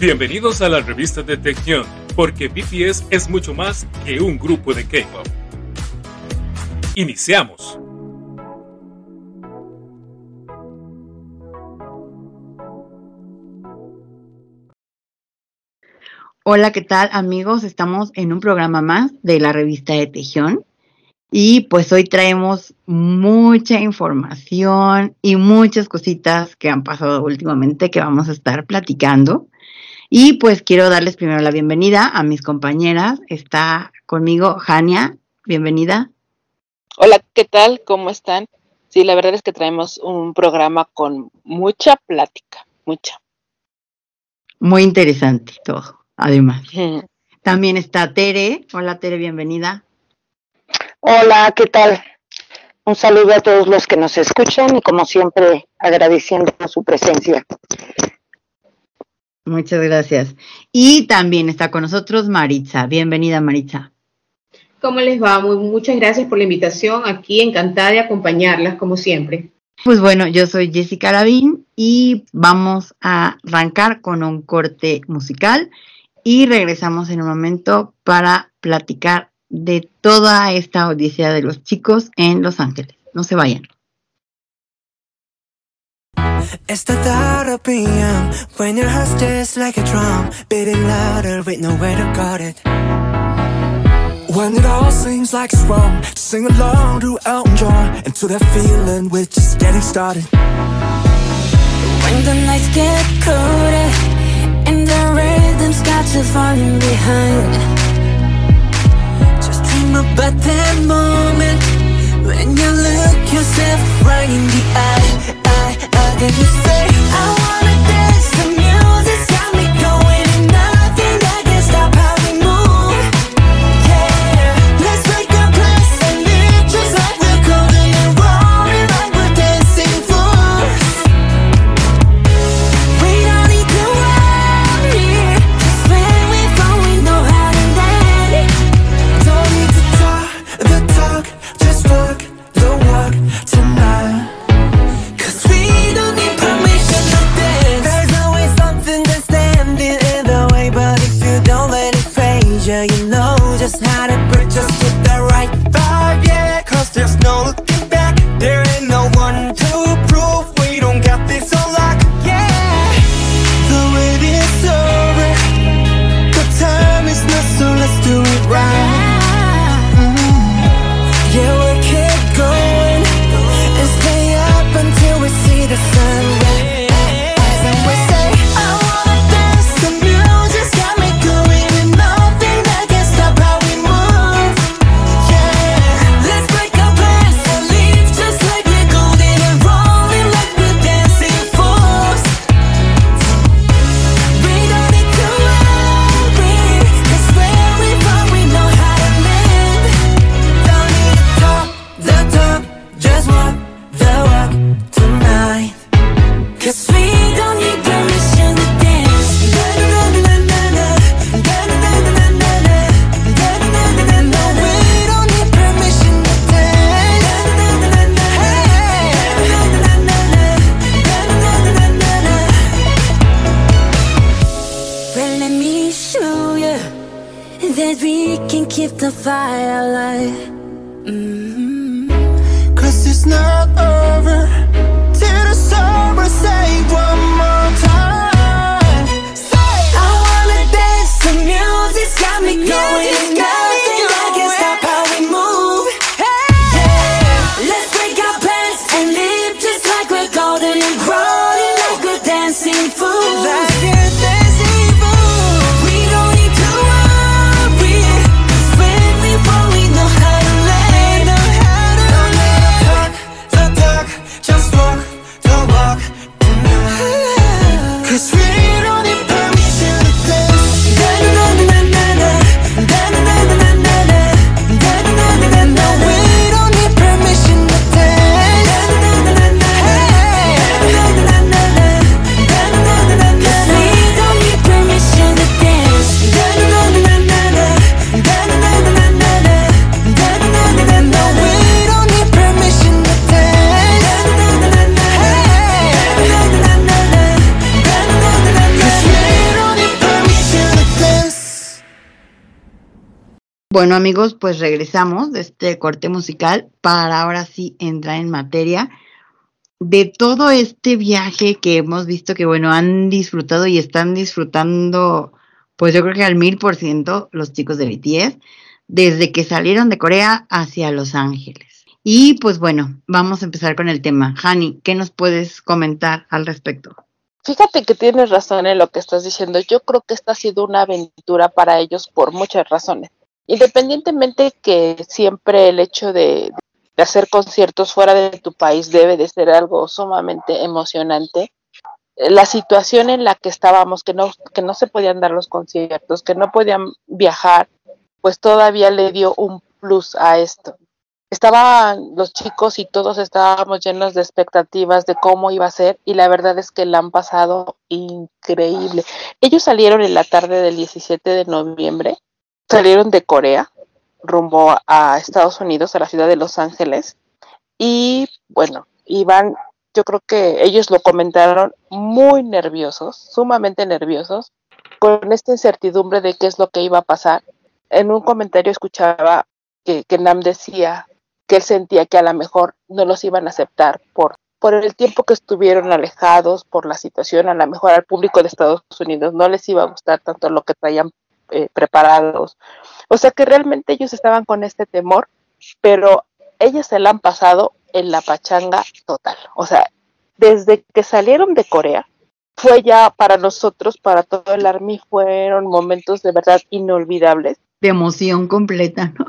Bienvenidos a la revista de Tección, porque BTS es mucho más que un grupo de K-pop. Iniciamos. Hola, ¿qué tal amigos? Estamos en un programa más de la revista de Tejión y pues hoy traemos mucha información y muchas cositas que han pasado últimamente que vamos a estar platicando. Y pues quiero darles primero la bienvenida a mis compañeras. Está conmigo Jania, bienvenida. Hola, ¿qué tal? ¿Cómo están? Sí, la verdad es que traemos un programa con mucha plática, mucha. Muy interesante todo, además. También está Tere. Hola Tere, bienvenida. Hola, ¿qué tal? Un saludo a todos los que nos escuchan y como siempre agradeciendo su presencia. Muchas gracias. Y también está con nosotros Maritza. Bienvenida Maritza. ¿Cómo les va? muchas gracias por la invitación. Aquí encantada de acompañarlas como siempre. Pues bueno, yo soy Jessica Lavín y vamos a arrancar con un corte musical y regresamos en un momento para platicar de toda esta odisea de los chicos en Los Ángeles. No se vayan. It's the thought of PM when your heart's just like a drum, beating louder with nowhere to guard it. When it all seems like it's wrong, sing along to Elton John and that feeling we're just getting started. When the nights get colder and the rhythm's got you falling behind just dream about that moment When you look yourself right in the eye, eye, eye Then you say, I wanna dance Bueno amigos, pues regresamos de este corte musical para ahora sí entrar en materia de todo este viaje que hemos visto que bueno han disfrutado y están disfrutando pues yo creo que al mil por ciento los chicos de BTS desde que salieron de Corea hacia Los Ángeles. Y pues bueno, vamos a empezar con el tema. Hani, ¿qué nos puedes comentar al respecto? Fíjate que tienes razón en lo que estás diciendo. Yo creo que esta ha sido una aventura para ellos por muchas razones. Independientemente que siempre el hecho de, hacer conciertos fuera de tu país debe de ser algo sumamente emocionante. La situación en la que estábamos, que no, que no se podían dar los conciertos, que no podían viajar, pues todavía le dio un plus a esto. Estaban los chicos y todos estábamos llenos de expectativas de cómo iba a ser y la verdad es que la han pasado increíble. Ellos salieron en la tarde del 17 de noviembre, salieron de Corea rumbo a Estados Unidos, a la ciudad de Los Ángeles y bueno, iban, yo creo que ellos lo comentaron muy nerviosos, sumamente nerviosos, con esta incertidumbre de qué es lo que iba a pasar. En un comentario escuchaba que, que Nam decía que él sentía que a lo mejor no los iban a aceptar por, por el tiempo que estuvieron alejados, por la situación, a lo mejor al público de Estados Unidos no les iba a gustar tanto lo que traían eh, preparados. O sea que realmente ellos estaban con este temor, pero ellos se la han pasado en la pachanga total. O sea, desde que salieron de Corea, fue ya para nosotros, para todo el Army, fueron momentos de verdad inolvidables. De emoción completa, ¿no?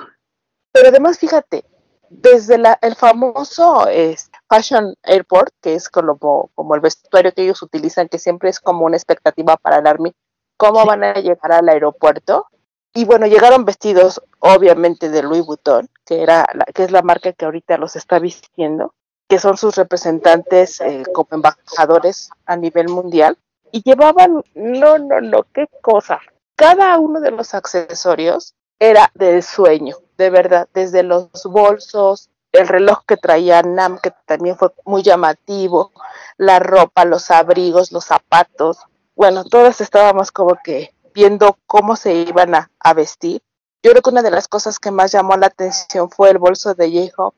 Pero además, fíjate, desde la, el famoso eh, Fashion Airport, que es como, como el vestuario que ellos utilizan, que siempre es como una expectativa para el Army, cómo Sí. van a llegar al aeropuerto. Y bueno, llegaron vestidos obviamente de Louis Vuitton, que, era la, que es la marca que ahorita los está vistiendo, que son sus representantes eh, como embajadores a nivel mundial. Y llevaban, no, no, no, qué cosa. Cada uno de los accesorios era del sueño, de verdad, desde los bolsos, el reloj que traía Nam, que también fue muy llamativo, la ropa, los abrigos, los zapatos. Bueno, todos estábamos como que viendo cómo se iban a, a vestir. Yo creo que una de las cosas que más llamó la atención fue el bolso de J-Hope,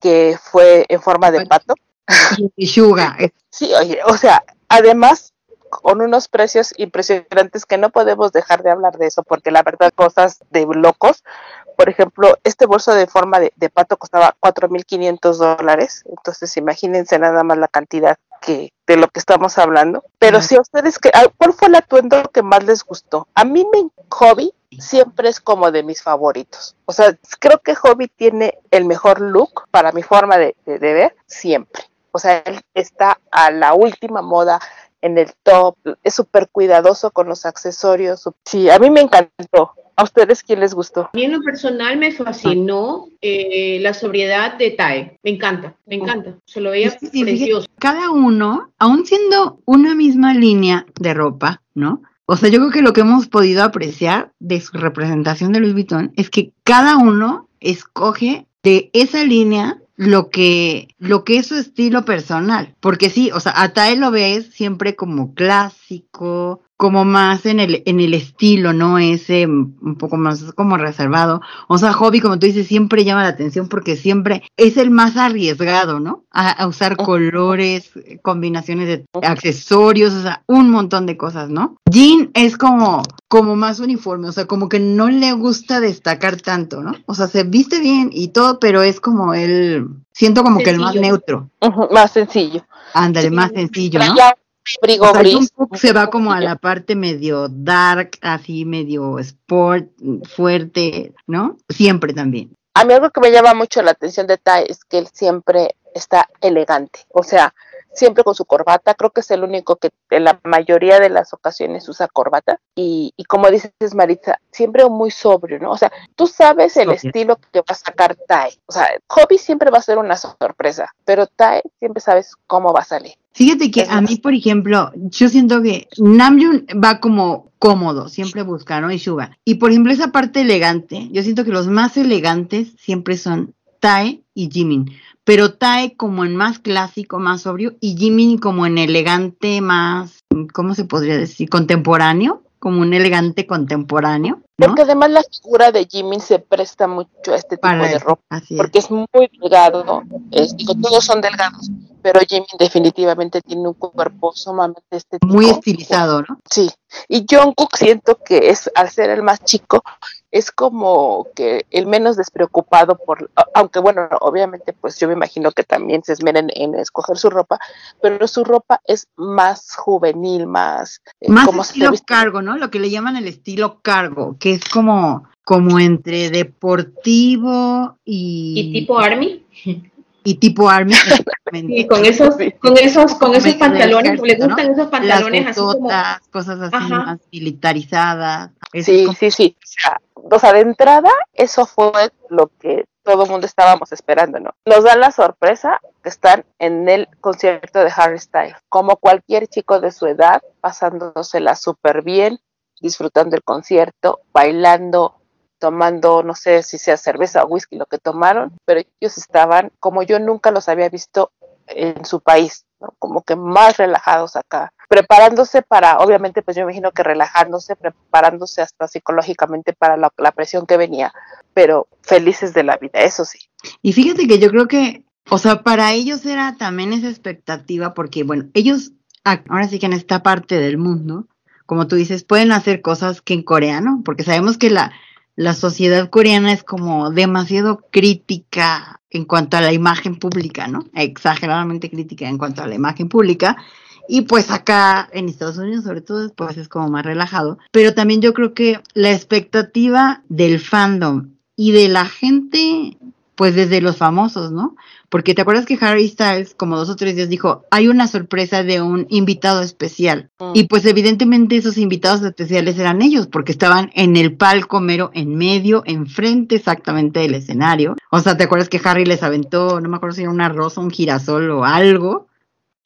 que fue en forma de pato. Y Suga, es- Sí, oye, o sea, además con unos precios impresionantes que no podemos dejar de hablar de eso, porque la verdad, cosas de locos. Por ejemplo, este bolso de forma de, de pato costaba 4.500 dólares, entonces imagínense nada más la cantidad que de lo que estamos hablando. Pero si a ustedes, que, ah, ¿cuál fue el atuendo que más les gustó? A mí me Hobby siempre es como de mis favoritos. O sea, creo que Hobby tiene el mejor look para mi forma de, de- de ver siempre. O sea, él está a la última moda en el top, es súper cuidadoso con los accesorios. Sí, a mí me encantó. ¿A ustedes quién les gustó? A mí en lo personal me fascinó eh, la sobriedad de Tae. Me encanta, me encanta. Se lo veía sí, fíjate, precioso. cada uno, aún siendo una misma línea de ropa, ¿no? O sea, yo creo que lo que hemos podido apreciar de su representación de Louis Vuitton es que cada uno escoge de esa línea lo que, lo que es su estilo personal. Porque sí, o sea, a Tae lo ves siempre como clásico, como más en el, en el estilo, ¿no? Ese mm, un poco más como reservado. O sea, Hobby, como tú dices, siempre llama la atención porque siempre es el más arriesgado, ¿no? A, a usar colores, combinaciones de accesorios, o sea, un montón de cosas, ¿no? Jean es como, como más uniforme, o sea, como que no le gusta destacar tanto, ¿no? O sea, se viste bien y todo, pero es como el, siento como que el más neutro. Más sencillo. Ándale, Sí, más sencillo, ¿no? Traía un abrigo O sea, gris. Jungkook se va como a la parte medio dark, así medio sport, fuerte, ¿no? Siempre también. A mí algo que me llama mucho la atención de Tai es que él siempre está elegante, o sea, siempre con su corbata, creo que es el único que en la mayoría de las ocasiones usa corbata y, y como dices Maritza, siempre muy sobrio, ¿no? O sea, tú sabes el Sobrio. estilo que va a sacar Tai, o sea, Hobby siempre va a ser una sorpresa, pero Tai siempre sabes cómo va a salir. Fíjate que a mí, por ejemplo, yo siento que Namjoon va como cómodo, siempre busca, ¿no? Y Suga. Y por ejemplo, esa parte elegante, yo siento que los más elegantes siempre son Tae y Jimin. Pero Tae como en más clásico, más sobrio, y Jimin como en elegante, más, ¿cómo se podría decir? Contemporáneo, como un elegante contemporáneo. ¿no? Porque además la figura de Jimin se presta mucho a este tipo Para de eso, ropa, así es. porque es muy delgado, es- digo, todos son delgados, pero Jimin definitivamente tiene un cuerpo sumamente estético. Muy estilizado, ¿no? Sí, y Jungkook siento que es, al ser el más chico, es como que el menos despreocupado por, aunque bueno, obviamente pues yo me imagino que también se esmeren en escoger su ropa, pero su ropa es más juvenil, más... eh, Más como se estilo cargo, ¿no? Lo que le llaman el estilo cargo, que es como, como entre deportivo y, Y tipo Army. y tipo army. Y con esos, Sí. con esos, con esos pantalones, le gustan esos Las pantalones así como. bototas, cosas así Ajá. más militarizadas. Sí, como- sí, sí. O sea, o sea, de entrada, eso fue lo que todo el mundo estábamos esperando, ¿no? Nos dan la sorpresa que están en el concierto de Harry Styles, como cualquier chico de su edad, pasándosela súper bien, disfrutando el concierto, bailando, tomando, no sé si sea cerveza o whisky lo que tomaron, pero ellos estaban como yo nunca los había visto en su país. Como que más relajados acá, preparándose para, obviamente, pues yo imagino que relajándose, preparándose hasta psicológicamente para la, la presión que venía, pero felices de la vida, eso sí. Y fíjate que yo creo que, o sea, para ellos era también esa expectativa, porque, bueno, ellos, ah, ahora sí que en esta parte del mundo, como tú dices, pueden hacer cosas que en Corea, ¿no? Porque sabemos que la, la sociedad coreana es como demasiado crítica en cuanto a la imagen pública, ¿no? Exageradamente crítica en cuanto a la imagen pública. Y pues acá en Estados Unidos, sobre todo, pues es como más relajado. Pero también yo creo que la expectativa del fandom y de la gente, pues desde los famosos, ¿no? Porque te acuerdas que Harry Styles, como dos o tres días, dijo, hay una sorpresa de un invitado especial. Mm. Y pues evidentemente esos invitados especiales eran ellos, porque estaban en el palco mero, en medio, enfrente exactamente del escenario. O sea, ¿te acuerdas que Harry les aventó, no me acuerdo si era una rosa, un girasol o algo,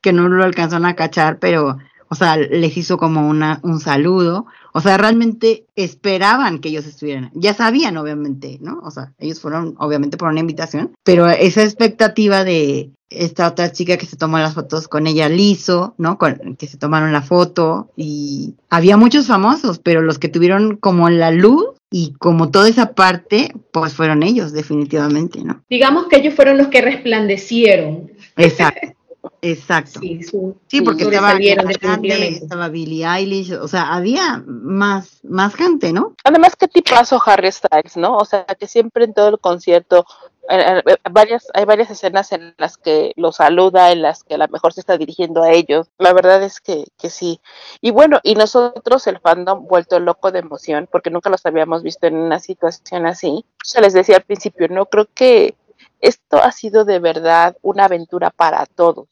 que no lo alcanzaron a cachar, pero, o sea, les hizo como una, un saludo. O sea, realmente esperaban que ellos estuvieran. Ya sabían, obviamente, ¿no? O sea, ellos fueron, obviamente, por una invitación, pero esa expectativa de esta otra chica que se tomó las fotos con ella liso, ¿no? Con, que se tomaron la foto y había muchos famosos, pero los que tuvieron como la luz y como toda esa parte, pues fueron ellos, definitivamente, ¿no? Digamos que ellos fueron los que resplandecieron. Exacto, exacto. Sí, su- Sí, porque estaba Grande, estaba Billie Eilish, o sea, había más, más gente, ¿no? Además, qué tipazo Harry Styles, ¿no? O sea, que siempre en todo el concierto, eh, eh, varias, hay varias escenas en las que lo saluda, en las que a lo mejor se está dirigiendo a ellos. La verdad es que, que sí. Y bueno, y nosotros, el fandom, vuelto loco de emoción, porque nunca los habíamos visto en una situación así. Se les decía al principio, no creo que esto ha sido de verdad una aventura para todos,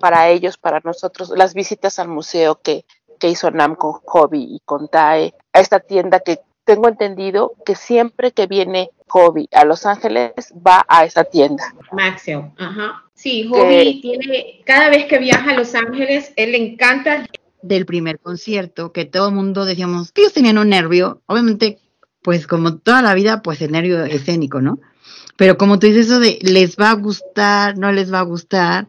para ellos, para nosotros. Las visitas al museo que, que hizo Nam con Hobby y con Tae, a esta tienda que tengo entendido que siempre que viene Hobby a Los Ángeles va a esa tienda. Maxwell, ajá. Sí, Hobby tiene, cada vez que viaja a Los Ángeles, él le encanta. Del primer concierto, que todo el mundo decíamos que ellos tenían un nervio, obviamente, pues como toda la vida, pues el nervio escénico, ¿no? Pero como tú dices eso de les va a gustar, no les va a gustar,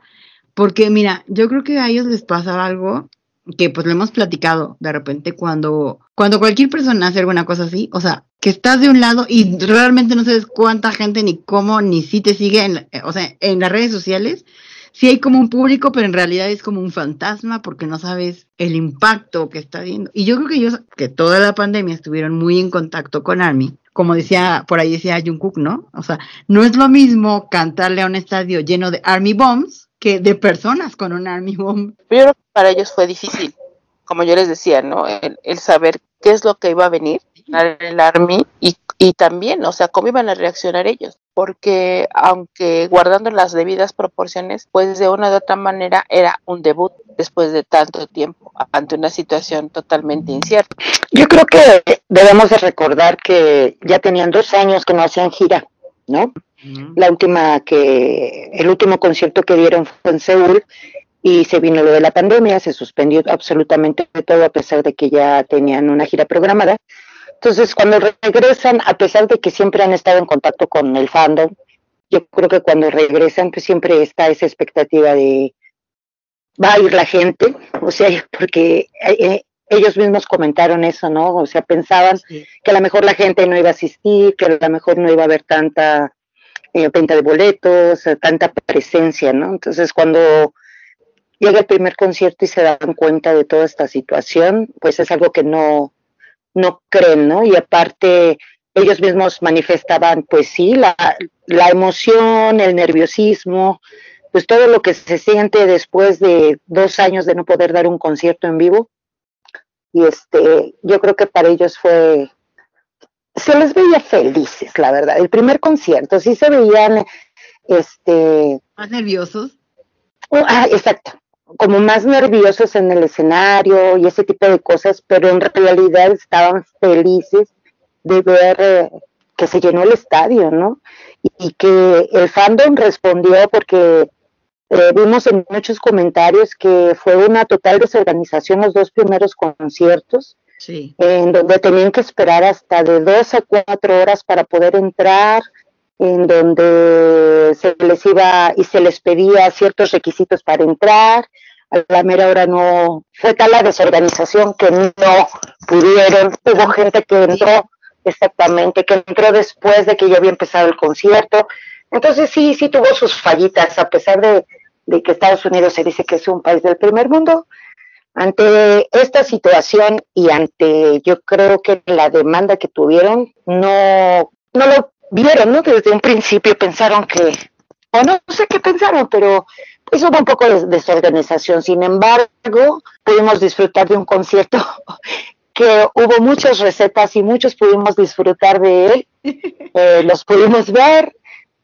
porque mira, yo creo que a ellos les pasaba algo que pues lo hemos platicado de repente cuando, cuando cualquier persona hace alguna cosa así, o sea, que estás de un lado y realmente no sabes cuánta gente ni cómo ni si te sigue, en, o sea, en las redes sociales, sí hay como un público, pero en realidad es como un fantasma porque no sabes el impacto que está viendo. Y yo creo que ellos, que toda la pandemia estuvieron muy en contacto con Army, como decía, por ahí decía Jungkook, ¿no? O sea, no es lo mismo cantarle a un estadio lleno de Army Bombs que de personas con un Army Bomb. Yo creo que para ellos fue difícil, como yo les decía, ¿no? El, el saber qué es lo que iba a venir, el Army, y, y también, o sea, cómo iban a reaccionar ellos. Porque aunque guardando las debidas proporciones, pues de una u otra manera era un debut después de tanto tiempo ante una situación totalmente incierta. Yo creo que debemos de recordar que ya tenían dos años que no hacían gira, ¿no? La última que, el último concierto que dieron fue en Seúl y se vino lo de la pandemia, se suspendió absolutamente todo a pesar de que ya tenían una gira programada. Entonces, cuando regresan, a pesar de que siempre han estado en contacto con el fandom, yo creo que cuando regresan, pues siempre está esa expectativa de va a ir la gente, o sea, porque eh, ellos mismos comentaron eso, ¿no? O sea, pensaban que a lo mejor la gente no iba a asistir, que a lo mejor no iba a haber tanta eh, venta de boletos, eh, tanta presencia, ¿no? Entonces, cuando llega el primer concierto y se dan cuenta de toda esta situación, pues es algo que no, no creen, ¿no? Y aparte, ellos mismos manifestaban, pues sí, la, la emoción, el nerviosismo, pues todo lo que se siente después de dos años de no poder dar un concierto en vivo. Y este, yo creo que para ellos fue, se les veía felices, la verdad. El primer concierto, sí se veían, este... Más nerviosos. Oh, ah, exacto, como más nerviosos en el escenario y ese tipo de cosas, pero en realidad estaban felices de ver eh, que se llenó el estadio, ¿no? Y, que el fandom respondió porque eh, vimos en muchos comentarios que fue una total desorganización los dos primeros conciertos, sí. en donde tenían que esperar hasta de dos a cuatro horas para poder entrar, en donde se les iba y se les pedía ciertos requisitos para entrar. A la mera hora no fue tal la desorganización que no pudieron. Hubo gente que entró exactamente, que entró después de que ya había empezado el concierto. Entonces sí, sí tuvo sus fallitas, a pesar de, de que Estados Unidos se dice que es un país del primer mundo. Ante esta situación y ante, yo creo que la demanda que tuvieron, no, no lo vieron, ¿no? Desde un principio pensaron que, o no, sé qué pensaron, pero pues hubo un poco de desorganización. Sin embargo, pudimos disfrutar de un concierto que hubo muchas recetas y muchos pudimos disfrutar de él, eh, los pudimos ver,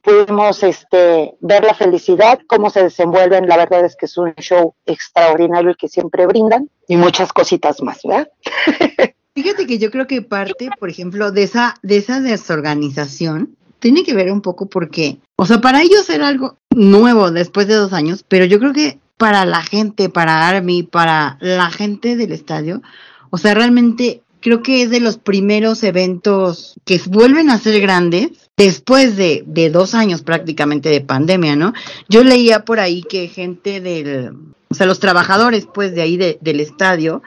pudimos este, ver la felicidad, cómo se desenvuelven, la verdad es que es un show extraordinario el que siempre brindan y muchas cositas más, ¿verdad? Fíjate que yo creo que parte, por ejemplo, de esa, de esa desorganización tiene que ver un poco porque, o sea, para ellos era algo nuevo después de dos años, pero yo creo que para la gente, para Army, para la gente del estadio, o sea, realmente creo que es de los primeros eventos que vuelven a ser grandes después de, de, dos años prácticamente de pandemia, ¿no? Yo leía por ahí que gente del, o sea, los trabajadores pues de ahí del estadio,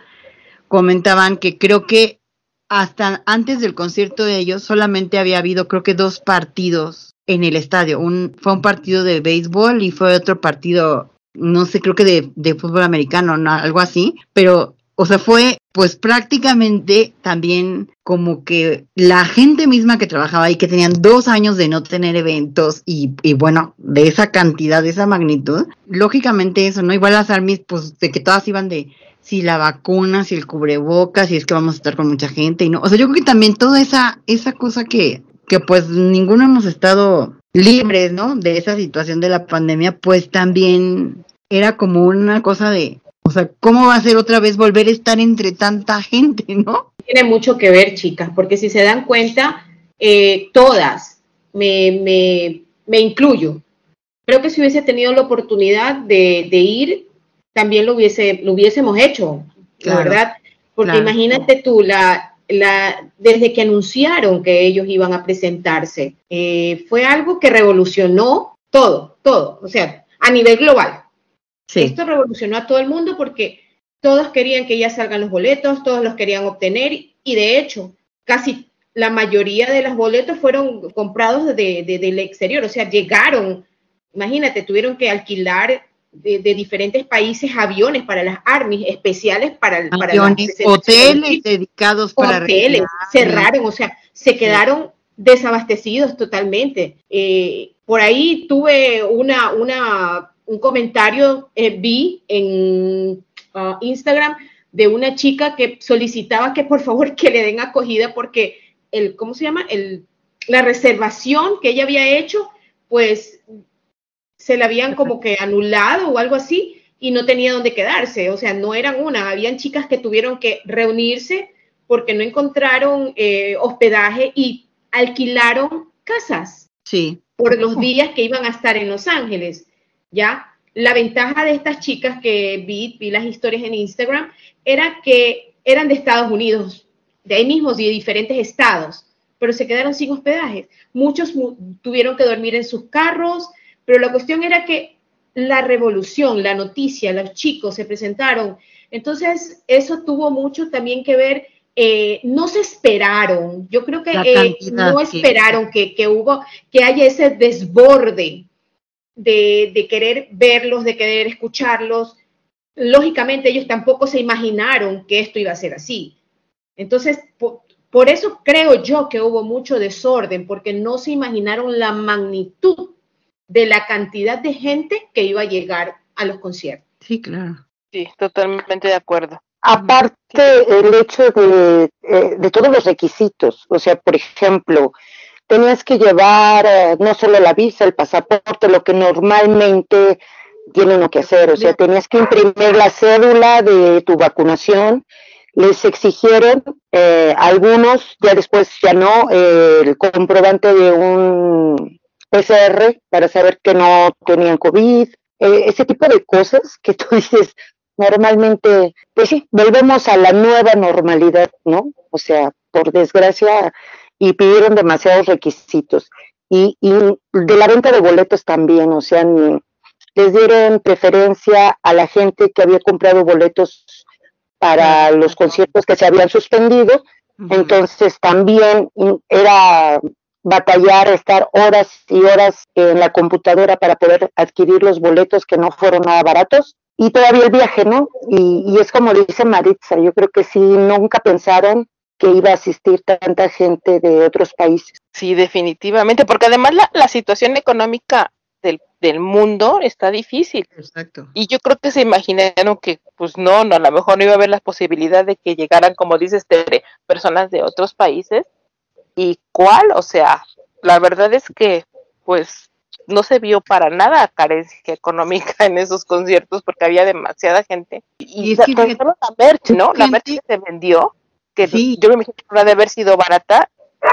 comentaban que creo que hasta antes del concierto de ellos solamente había habido creo que dos partidos en el estadio. Un, fue un partido de béisbol y fue otro partido, no sé, creo que de, de fútbol americano, no, algo así, pero, o sea, fue pues prácticamente también como que la gente misma que trabajaba ahí, que tenían dos años de no tener eventos y, y bueno, de esa cantidad, de esa magnitud, lógicamente eso, ¿no? Igual las armies, pues de que todas iban de, si la vacuna, si el cubrebocas, si es que vamos a estar con mucha gente y no. O sea, yo creo que también toda esa, esa cosa que, que pues ninguno hemos estado libres, ¿no? De esa situación de la pandemia, pues también era como una cosa de, o sea, ¿cómo va a ser otra vez volver a estar entre tanta gente, no? Tiene mucho que ver, chicas, porque si se dan cuenta, eh, todas, me, me, me incluyo, creo que si hubiese tenido la oportunidad de, de ir, también lo, hubiese, lo hubiésemos hecho, la verdad. Porque imagínate tú, la, la, desde que anunciaron que ellos iban a presentarse, eh, fue algo que revolucionó todo, todo, o sea, a nivel global. Esto revolucionó a todo el mundo porque todos querían que ya salgan los boletos, todos los querían obtener y de hecho, casi la mayoría de los boletos fueron comprados de, del exterior, o sea, llegaron, imagínate, tuvieron que alquilar de, diferentes países aviones para las armies especiales para, el, para hoteles dedicados para hoteles cerraron o sea se quedaron desabastecidos totalmente. Eh, por ahí tuve una una un comentario eh, vi en uh, Instagram de una chica que solicitaba que por favor que le den acogida porque el cómo se llama el la reservación que ella había hecho pues se la habían como que anulado o algo así y no tenía dónde quedarse. O sea, no eran una, habían chicas que tuvieron que reunirse porque no encontraron eh, hospedaje y alquilaron casas. Sí. Por los días que iban a estar en Los Ángeles. ¿Ya? La ventaja de estas chicas que vi, vi las historias en Instagram, era que eran de Estados Unidos, de ahí mismos y de diferentes estados, pero se quedaron sin hospedajes. Muchos tuvieron que dormir en sus carros, pero la cuestión era que la revolución, la noticia, los chicos se presentaron. Entonces, eso tuvo mucho también que ver. eh, no se esperaron, yo creo que eh, no esperaron que, que hubo, que haya ese desborde de, de querer verlos, de querer escucharlos. Lógicamente ellos tampoco se imaginaron que esto iba a ser así. Entonces, po- por, eso creo yo que hubo mucho desorden, porque no se imaginaron la magnitud de la cantidad de gente que iba a llegar a los conciertos. Sí, claro. Sí, totalmente de acuerdo. Aparte, el hecho de, eh, de todos los requisitos, o sea, por ejemplo, tenías que llevar eh, no solo la visa, el pasaporte, lo que normalmente tiene uno que hacer, o sea, tenías que imprimir la cédula de tu vacunación, les exigieron eh, algunos, ya después ya no, eh, el comprobante de un PCR para saber que no tenían COVID, eh, ese tipo de cosas que tú dices, normalmente, pues sí, volvemos a la nueva normalidad, ¿no? O sea, por desgracia, y pidieron demasiados requisitos. Y, y de la venta de boletos también, o sea, ni- les dieron preferencia a la gente que había comprado boletos para los conciertos que se habían suspendido, entonces también era batallar, estar horas y horas en la computadora para poder adquirir los boletos que no fueron nada baratos. Y todavía el viaje, ¿no? Y, y es como dice Maritza, yo creo que sí, nunca pensaron que iba a asistir tanta gente de otros países. Sí, definitivamente, porque además la, la situación económica del, del mundo está difícil. Exacto. Y yo creo que se imaginaron que, pues no, no, a lo mejor no iba a haber la posibilidad de que llegaran, como dices, Tere, personas de otros países. ¿Y cuál? O sea, la verdad es que, pues, no se vio para nada carencia económica en esos conciertos porque había demasiada gente. Y es que la merch, ¿no? La merch que se vendió, que Sí. yo me imagino que no de haber sido barata.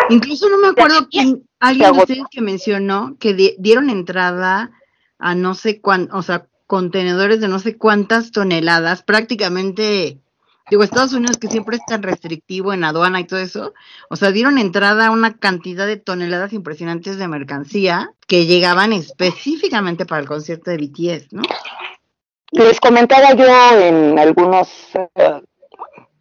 Incluso no me acuerdo quién, alguien de ustedes que mencionó que di- dieron entrada a no sé cuán, o sea, contenedores de no sé cuántas toneladas, prácticamente, digo, Estados Unidos que siempre es tan restrictivo en aduana y todo eso, o sea, dieron entrada a una cantidad de toneladas impresionantes de mercancía que llegaban específicamente para el concierto de BTS, ¿no? Les comentaba yo en algunos eh,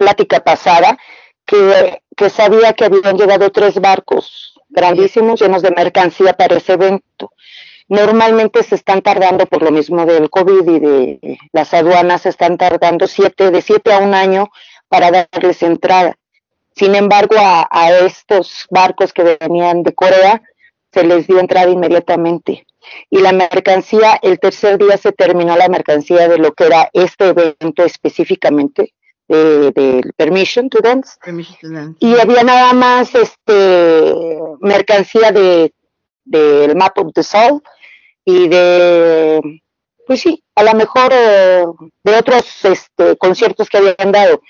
plática pasada que, sabía que habían llegado tres barcos grandísimos llenos de mercancía para ese evento. Normalmente se están tardando por lo mismo del COVID y de las aduanas, se están tardando siete, de siete a un año para darles entrada. Sin embargo, a, a estos barcos que venían de Corea se les dio entrada inmediatamente y la mercancía, el tercer día se terminó la mercancía de lo que era este evento específicamente, del de Permission to Dance, y había nada más este mercancía de del Map of the Soul y de, pues sí, a lo mejor eh, de otros este, conciertos que habían dado,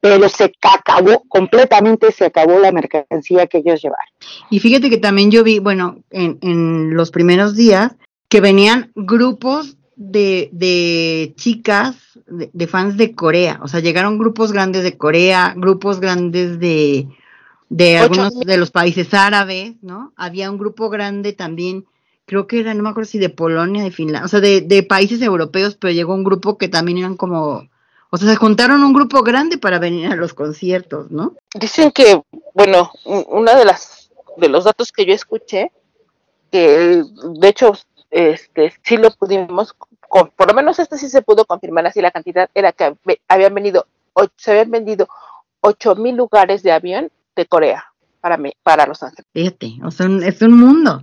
pero se acabó, completamente se acabó la mercancía que ellos llevaron. Y fíjate que también yo vi, bueno, en, en los primeros días, que venían grupos de, de chicas, de, de fans de Corea. O sea, llegaron grupos grandes de Corea, grupos grandes de, de algunos de los países árabes, ¿no? Había un grupo grande también, creo que era, no me acuerdo si de Polonia, de Finlandia, o sea, de, de países europeos, pero llegó un grupo que también eran como, o sea, se juntaron un grupo grande para venir a los conciertos, ¿no? Dicen que, bueno, una de las de los datos que yo escuché, que de hecho, este, sí lo pudimos, con- por lo menos este sí se pudo confirmar así la cantidad, era que habían venido, o- se habían vendido ocho mil lugares de avión de Corea para mí, para Los Ángeles. Fíjate, o sea, es un mundo.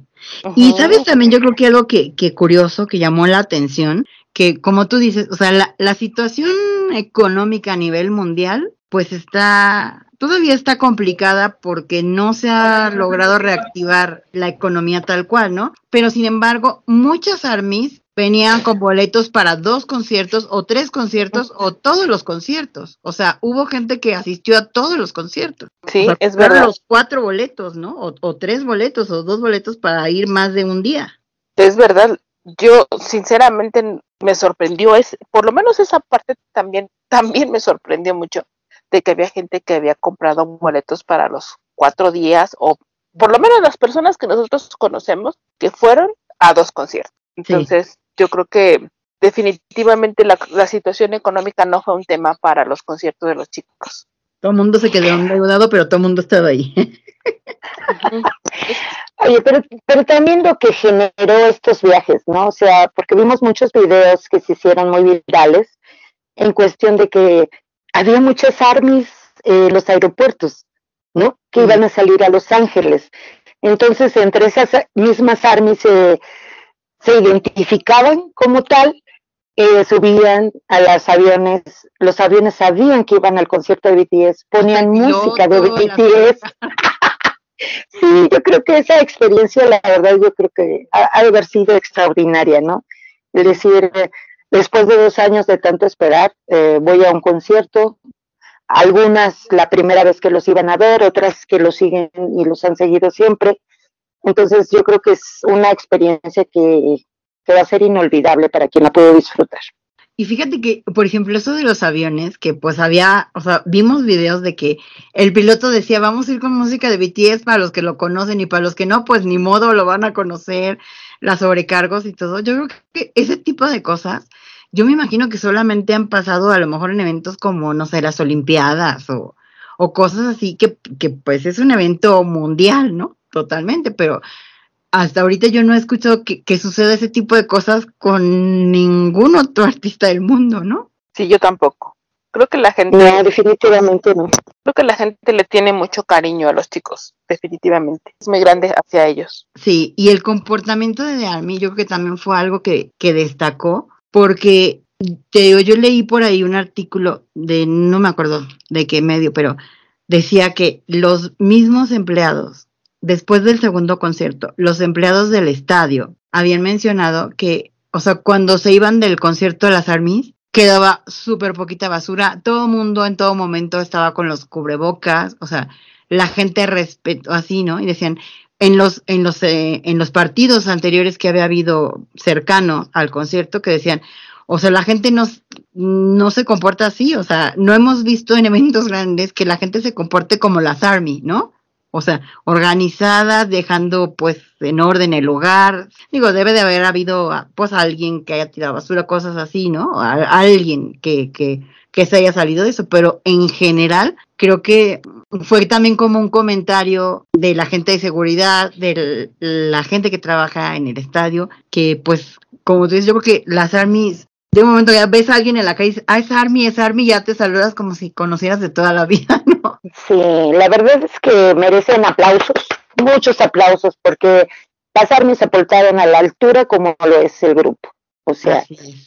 Y sabes también, yo creo que algo que, que curioso, que llamó la atención, que como tú dices, o sea, la, la situación económica a nivel mundial, pues está, todavía está complicada porque no se ha logrado reactivar la economía tal cual, ¿no? Pero sin embargo, muchas armies venían con boletos para dos conciertos o tres conciertos o todos los conciertos. O sea, hubo gente que asistió a todos los conciertos. Sí, O sea, es verdad. los cuatro boletos, ¿no? O, o tres boletos o dos boletos para ir más de un día. Es verdad, yo sinceramente me sorprendió, es, por lo menos esa parte también, también me sorprendió mucho de que había gente que había comprado boletos para los cuatro días o por lo menos las personas que nosotros conocemos que fueron a dos conciertos. Entonces, yo creo que definitivamente la, la situación económica no fue un tema para los conciertos de los chicos. Todo el mundo se quedó endeudado, pero todo el mundo estaba ahí. Oye, pero, pero también lo que generó estos viajes, ¿no? O sea, porque vimos muchos videos que se hicieron muy virales en cuestión de que había muchas armies en los aeropuertos, ¿no? Que iban a salir a Los Ángeles. Entonces, entre esas mismas armies se, se identificaban como tal, eh, subían a los aviones, los aviones sabían que iban al concierto de BTS, ponían música de BTS. sí, yo creo que esa experiencia, la verdad, yo creo que ha, ha de haber sido extraordinaria, ¿no? Es decir, eh, después de dos años de tanto esperar, eh, voy a un concierto, algunas la primera vez que los iban a ver, otras que los siguen y los han seguido siempre. Entonces yo creo que es una experiencia que, que va a ser inolvidable para quien la puede disfrutar. Y fíjate que, por ejemplo, eso de los aviones, que pues había, o sea, vimos videos de que el piloto decía, vamos a ir con música de BTS para los que lo conocen y para los que no, pues ni modo lo van a conocer, las sobrecargos y todo. Yo creo que ese tipo de cosas, yo me imagino que solamente han pasado a lo mejor en eventos como, no sé, las Olimpiadas o, o cosas así, que, que pues es un evento mundial, ¿no? Totalmente, pero hasta ahorita yo no he escuchado que, que suceda ese tipo de cosas con ningún otro artista del mundo, ¿no? Sí, yo tampoco. Creo que la gente, No, definitivamente no. creo que la gente le tiene mucho cariño a los chicos, definitivamente. Es muy grande hacia ellos. Sí, y el comportamiento de Army yo creo que también fue algo que, que destacó, porque te digo, yo leí por ahí un artículo de, no me acuerdo de qué medio, pero decía que los mismos empleados, después del segundo concierto, los empleados del estadio habían mencionado que, o sea, cuando se iban del concierto de las Armies, quedaba súper poquita basura, todo mundo en todo momento estaba con los cubrebocas, o sea, la gente respetó así, ¿no? Y decían, en los, en los, eh, en los partidos anteriores que había habido cercanos al concierto, que decían, o sea, la gente no, no se comporta así, o sea, no hemos visto en eventos grandes que la gente se comporte como las Army, ¿no? O sea, organizadas, dejando pues en orden el hogar. Digo, debe de haber habido ah, pues alguien que haya tirado basura, cosas así, ¿no? Alguien que, que, que se haya salido de eso, pero en general creo que fue también como un comentario de la gente de seguridad, de la gente que trabaja en el estadio, que pues, como tú dices, yo creo que las armies, de un momento ya ves a alguien en la calle ah, es army, es army, ya te saludas como si conocieras de toda la vida, Sí, la verdad es que merecen aplausos, muchos aplausos, porque las armies se portaron a la altura como lo es el grupo. O sea,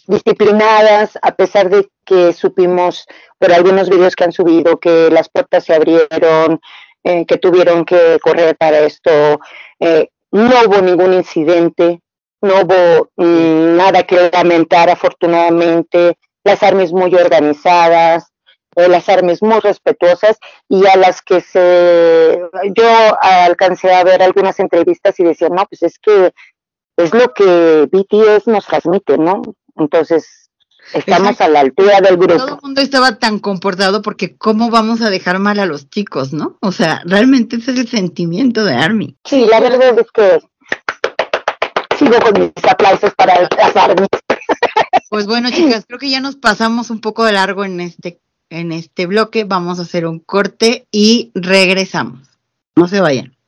disciplinadas, a pesar de que supimos por algunos videos que han subido que las puertas se abrieron, eh, que tuvieron que correr para esto, eh, no hubo ningún incidente, no hubo mm, nada que lamentar afortunadamente, las armas muy organizadas, eh, las armas muy respetuosas y a las que se yo alcancé a ver algunas entrevistas y decían, no, pues es que es lo que BTS nos transmite, ¿no? Entonces, estamos Exacto. a la altura del Todo el grupo. mundo estaba tan comportado porque cómo vamos a dejar mal a los chicos, ¿no? O sea, realmente ese es el sentimiento de Army. Sí, la verdad es que sigo con mis aplausos para las armas. Pues bueno, chicas, creo que ya nos pasamos un poco de largo en este en este bloque. Vamos a hacer un corte y regresamos. No se vayan.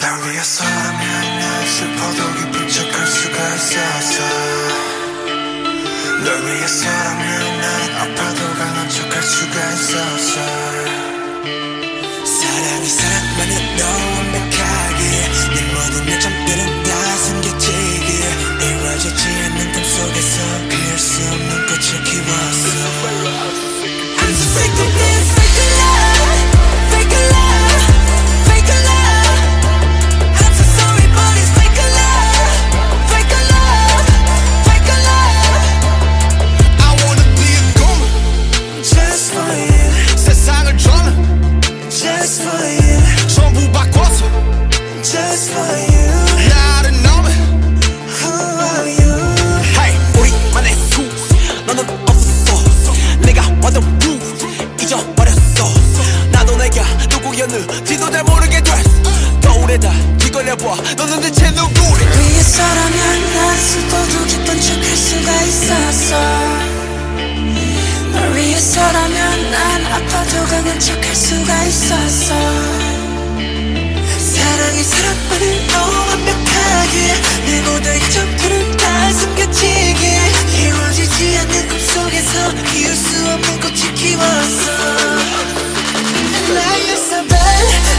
날 위해서라면 난 슬퍼도 기쁜 척할 수가 있었어 널 위해서라면 난 아파도 강한 척할 수가 있었어 사랑이 사랑만은 너 완벽하게 내 모든 내 잠들은 다 숨겨지게 이루어지지 않는 꿈속에서 피할 수 없는 꽃을 키웠어 Sei que tem 뭔지도 잘 모르게 됐더 오래다 기걸려봐. 너는 대체 누구래? 위에 사람이란 난 수도도 기쁜 척할 수가 있었어. 널 위해 서라면 난 아파도 강한 척할 수가 있었어. 사랑이 사랑만을 더 완벽하게 내 모든 이점들은 다 숨겨지게 이루어지지 않는 꿈속에서 피울 수 없는 꽃이 키웠어. Tonight is a bad.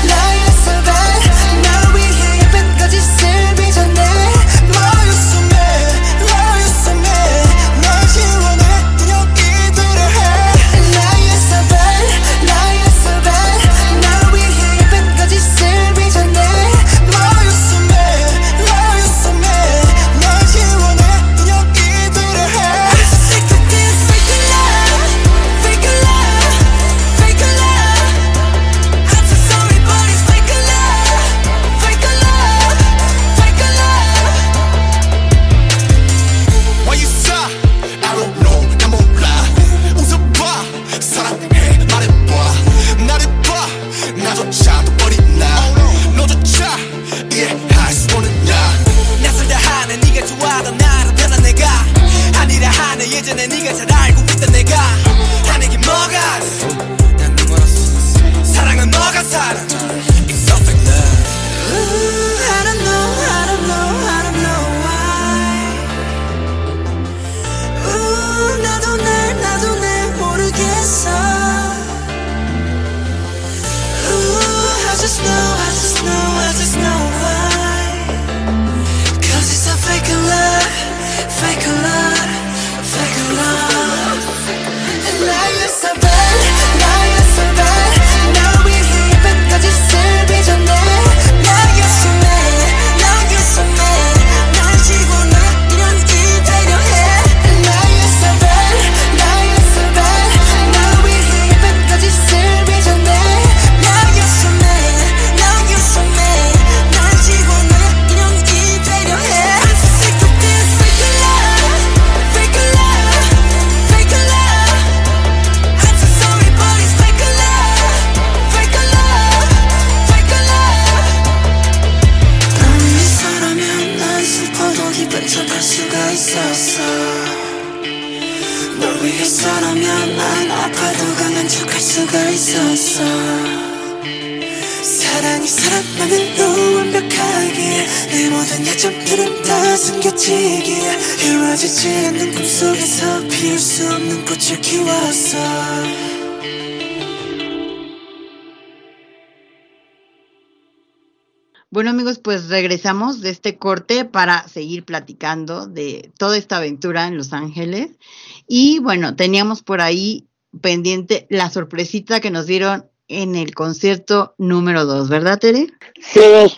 De este corte para seguir platicando de toda esta aventura en Los Ángeles. Y bueno, teníamos por ahí pendiente la sorpresita que nos dieron en el concierto número 2, ¿verdad Tere? Sí,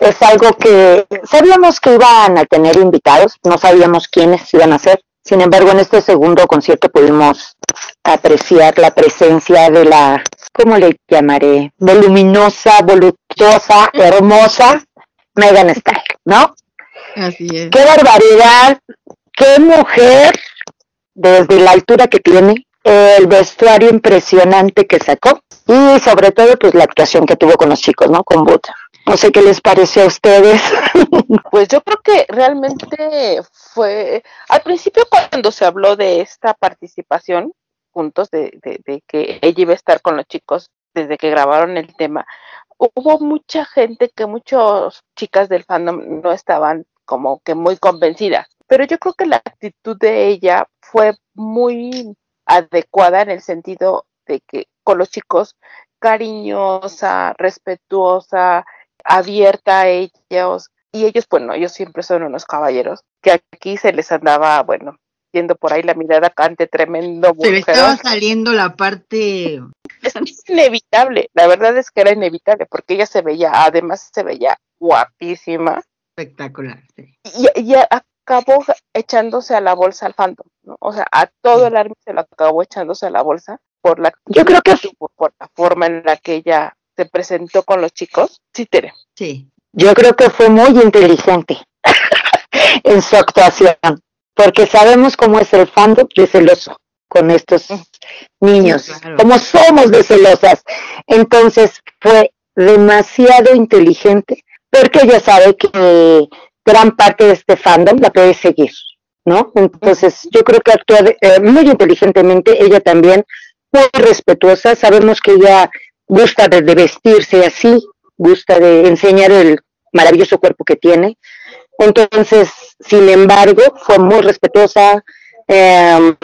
es algo que sabíamos que iban a tener invitados, no sabíamos quiénes iban a ser. Sin embargo, en este segundo concierto pudimos apreciar la presencia de la, ¿cómo le llamaré? Voluminosa, voluptuosa, hermosa Megan Style, ¿no? Así es. ¡Qué barbaridad! ¡Qué mujer! Desde la altura que tiene, el vestuario impresionante que sacó y sobre todo pues la actuación que tuvo con los chicos, ¿no? Con Buta. No sé qué les pareció a ustedes. Pues yo creo que realmente fue, al principio cuando se habló de esta participación juntos, de, de, de que ella iba a estar con los chicos desde que grabaron el tema, hubo mucha gente que muchas chicas del fandom no estaban como que muy convencidas, pero yo creo que la actitud de ella fue muy adecuada en el sentido de que con los chicos cariñosa, respetuosa, abierta a ellos y ellos, bueno, ellos siempre son unos caballeros que aquí se les andaba, bueno, yendo por ahí la mirada cante tremendo. Se le estaba saliendo la parte... Inevitable, la verdad es que era inevitable porque ella se veía, además se veía guapísima Espectacular, sí. y, y acabó echándose a la bolsa al fandom, ¿no? O sea, a todo el army se lo acabó echándose a la bolsa por la Yo creo que- tuvo, por la forma en la que ella se presentó con los chicos. Sí, Tere. Sí, Yo creo que fue muy inteligente en su actuación, porque sabemos cómo es el fandom de celoso con estos niños, Sí, claro. como somos de celosas. Entonces fue demasiado inteligente, porque ella sabe que gran parte de este fandom la puede seguir, ¿no? Entonces yo creo que de- eh, muy inteligentemente, ella también muy respetuosa, sabemos que ella gusta de, de vestirse así, gusta de enseñar el maravilloso cuerpo que tiene. Entonces, sin embargo, fue muy respetuosa. eh,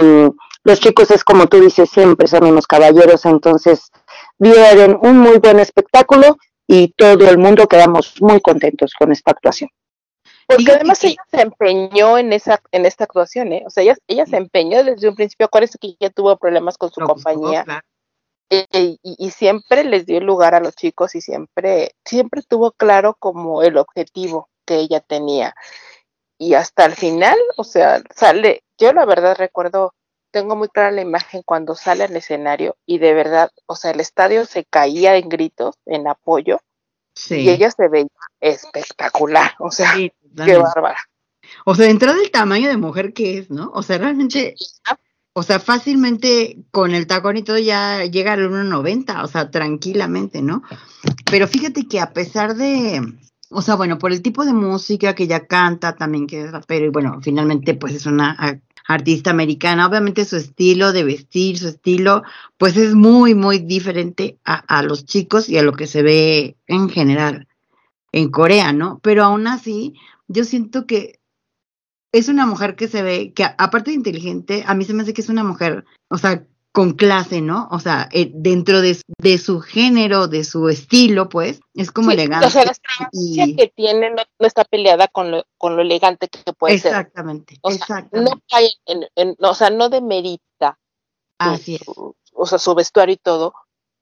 los chicos es como tú dices, siempre son unos caballeros, entonces dieron un muy buen espectáculo y todo el mundo quedamos muy contentos con esta actuación. Porque además ella se empeñó en esa en esta actuación, ¿eh? O sea, ella, ella se empeñó desde un principio. Acuérdense que ella tuvo problemas con su buscó, compañía claro. eh, y, y siempre les dio lugar a los chicos y siempre, siempre tuvo claro como el objetivo que ella tenía. Y hasta el final, o sea, sale, yo la verdad recuerdo, tengo muy clara la imagen cuando sale al escenario y de verdad, o sea, el estadio se caía en gritos, en apoyo, Sí. y ella se veía espectacular, o sea, Sí, qué bárbara. O sea, de entrada el tamaño de mujer que es, ¿no? O sea, realmente, o sea, fácilmente con el tacón y todo ya llega al 1.90, o sea, tranquilamente, ¿no? Pero fíjate que a pesar de, o sea, bueno, por el tipo de música que ella canta también, que es rapero, y bueno, finalmente pues es una artista americana, obviamente su estilo de vestir, su estilo, pues es muy, muy diferente a, a los chicos y a lo que se ve en general en Corea, ¿no? Pero aún así, yo siento que es una mujer que se ve, que aparte de inteligente, a mí se me hace que es una mujer, o sea, con clase, ¿no? O sea, eh, dentro de, su- de su género, de su estilo, pues, es como Sí, elegante. O sea, la estrategia y- que tiene no, no está peleada con lo, con lo elegante que puede ser. Exactamente, O sea, no cae en, en- o sea, no demerita su- Así es. su- o sea, su vestuario y todo,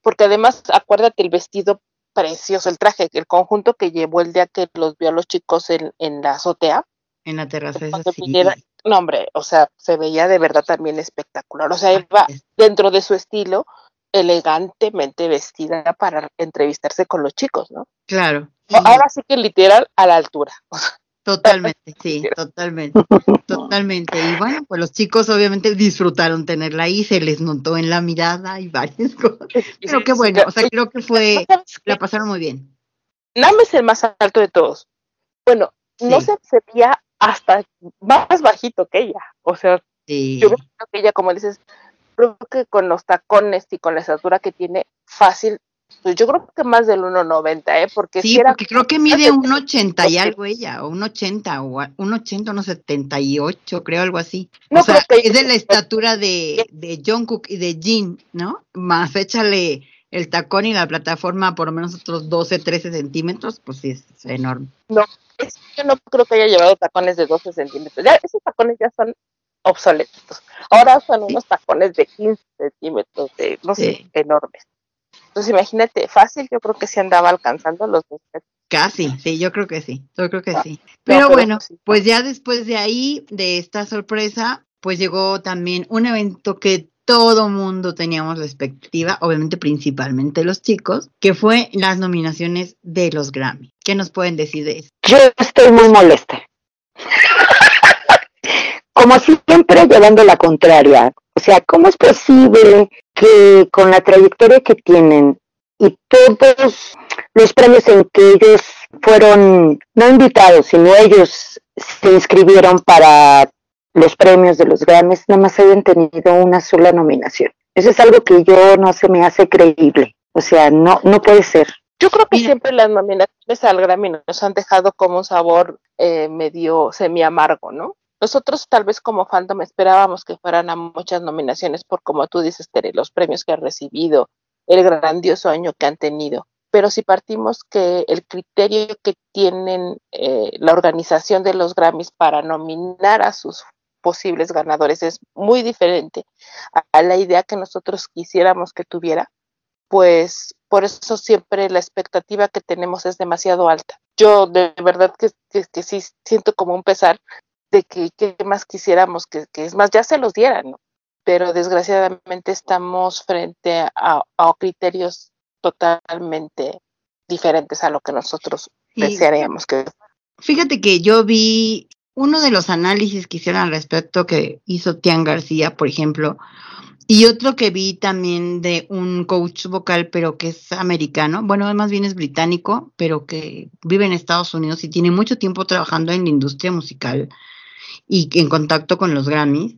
porque además, acuérdate el vestido precioso, el traje, el conjunto que llevó el día que los vio a los chicos en, en la azotea, En la terraza es así. viniera- no hombre, o sea, se veía de verdad también espectacular, o sea, iba es. dentro de su estilo, elegantemente vestida para entrevistarse con los chicos, ¿no? Claro. Ahora sí que literal a la altura. Totalmente, sí, totalmente, totalmente. Y bueno, pues los chicos obviamente disfrutaron tenerla ahí, se les notó en la mirada y varias cosas. Pero qué bueno, o sea, creo que fue, la pasaron muy bien. Nam es el más alto de todos. Bueno, no Sí. se veía hasta más bajito que ella. O sea, Sí. yo creo que ella, como dices, creo que con los tacones y con la estatura que tiene, fácil, pues yo creo que más del 1.90, ¿eh? Porque Sí, si era porque creo que mide un un 80 y algo ella, o un 80, o un 80, unos 78, creo, algo así. No o sea, que- es de la estatura de, de Jungkook y de Jin, ¿no? Más échale el tacón y la plataforma por lo menos otros 12, 13 centímetros, pues sí, es enorme. es- yo no creo que haya llevado tacones de 12 centímetros. Ya, esos tacones ya son obsoletos. Ahora son unos tacones de 15 centímetros, de, no sé, Sí. enormes. Entonces imagínate, fácil, yo creo que se andaba alcanzando los dos metros. Casi, sí, yo creo que sí, yo creo que Ah, sí. Pero pero bueno, sí. pues ya después de ahí, de esta sorpresa, pues llegó también un evento que todo mundo teníamos la expectativa, obviamente principalmente los chicos, que fue las nominaciones de los Grammy. ¿Qué nos pueden decir de eso? Yo estoy muy molesta. Como siempre, llevando la contraria. O sea, ¿cómo es posible que con la trayectoria que tienen y todos los premios en que ellos fueron, no invitados, sino ellos se inscribieron para los premios de los Grammys, nada más hayan tenido una sola nominación? Eso es algo que yo no se me hace creíble. O sea, no, no puede ser. Yo creo que Mira. siempre las nominaciones al Grammy nos han dejado como un sabor eh, medio semi amargo, ¿no? Nosotros tal vez como fandom esperábamos que fueran a muchas nominaciones por, como tú dices, Tere, los premios que han recibido, el grandioso año que han tenido. Pero si partimos que el criterio que tienen eh, la organización de los Grammys para nominar a sus posibles ganadores es muy diferente a, a la idea que nosotros quisiéramos que tuviera, pues por eso siempre la expectativa que tenemos es demasiado alta. Yo de verdad que, que, que sí siento como un pesar de que, que más quisiéramos, que, que es más, ya se los dieran, ¿no? Pero desgraciadamente estamos frente a, a criterios totalmente diferentes a lo que nosotros desearíamos que Fíjate que yo vi uno de los análisis que hicieron al respecto que hizo Tian García, por ejemplo, y otro que vi también de un coach vocal, pero que es americano, bueno, más bien es británico, pero que vive en Estados Unidos y tiene mucho tiempo trabajando en la industria musical y en contacto con los Grammys.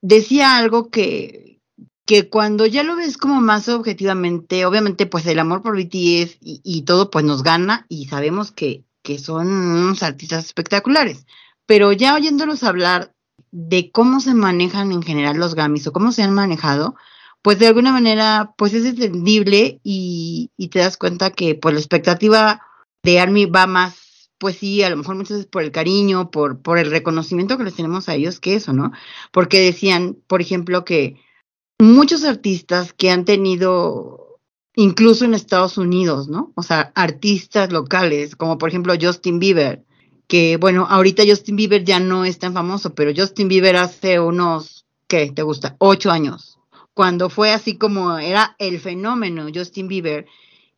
Decía algo que, que cuando ya lo ves como más objetivamente, obviamente pues el amor por BTS y, y todo pues nos gana y sabemos que, que son unos artistas espectaculares, pero ya oyéndolos hablar de cómo se manejan en general los Grammys o cómo se han manejado, pues de alguna manera pues es entendible y, y te das cuenta que pues la expectativa de Army va más, pues sí, a lo mejor muchas veces por el cariño, por, por el reconocimiento que les tenemos a ellos, que eso, ¿no? Porque decían, por ejemplo, que muchos artistas que han tenido, incluso en Estados Unidos, ¿no? O sea, artistas locales, como por ejemplo Justin Bieber, que bueno, ahorita Justin Bieber ya no es tan famoso, pero Justin Bieber hace unos, ¿qué te gusta? Ocho años, cuando fue así como era el fenómeno Justin Bieber,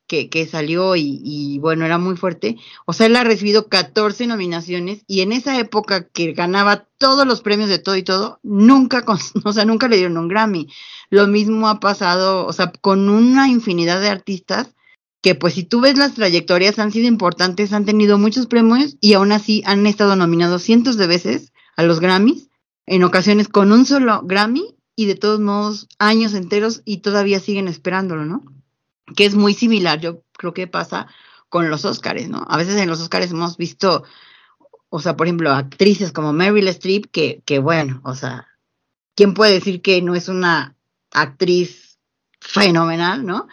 que, que salió y, y, bueno, era muy fuerte. O sea, él ha recibido 14 nominaciones y en esa época que ganaba todos los premios de todo y todo, nunca, con, o sea, nunca le dieron un Grammy. Lo mismo ha pasado, o sea, con una infinidad de artistas que pues si tú ves las trayectorias han sido importantes, han tenido muchos premios y aún así han estado nominados cientos de veces a los Grammys, en ocasiones con un solo Grammy y de todos modos años enteros y todavía siguen esperándolo, ¿no? que es muy similar, yo creo que pasa con los Óscares, ¿no? A veces en los Óscares hemos visto, o sea, por ejemplo, actrices como Meryl Streep, que, que bueno, o sea, ¿quién puede decir que no es una actriz fenomenal, ¿no?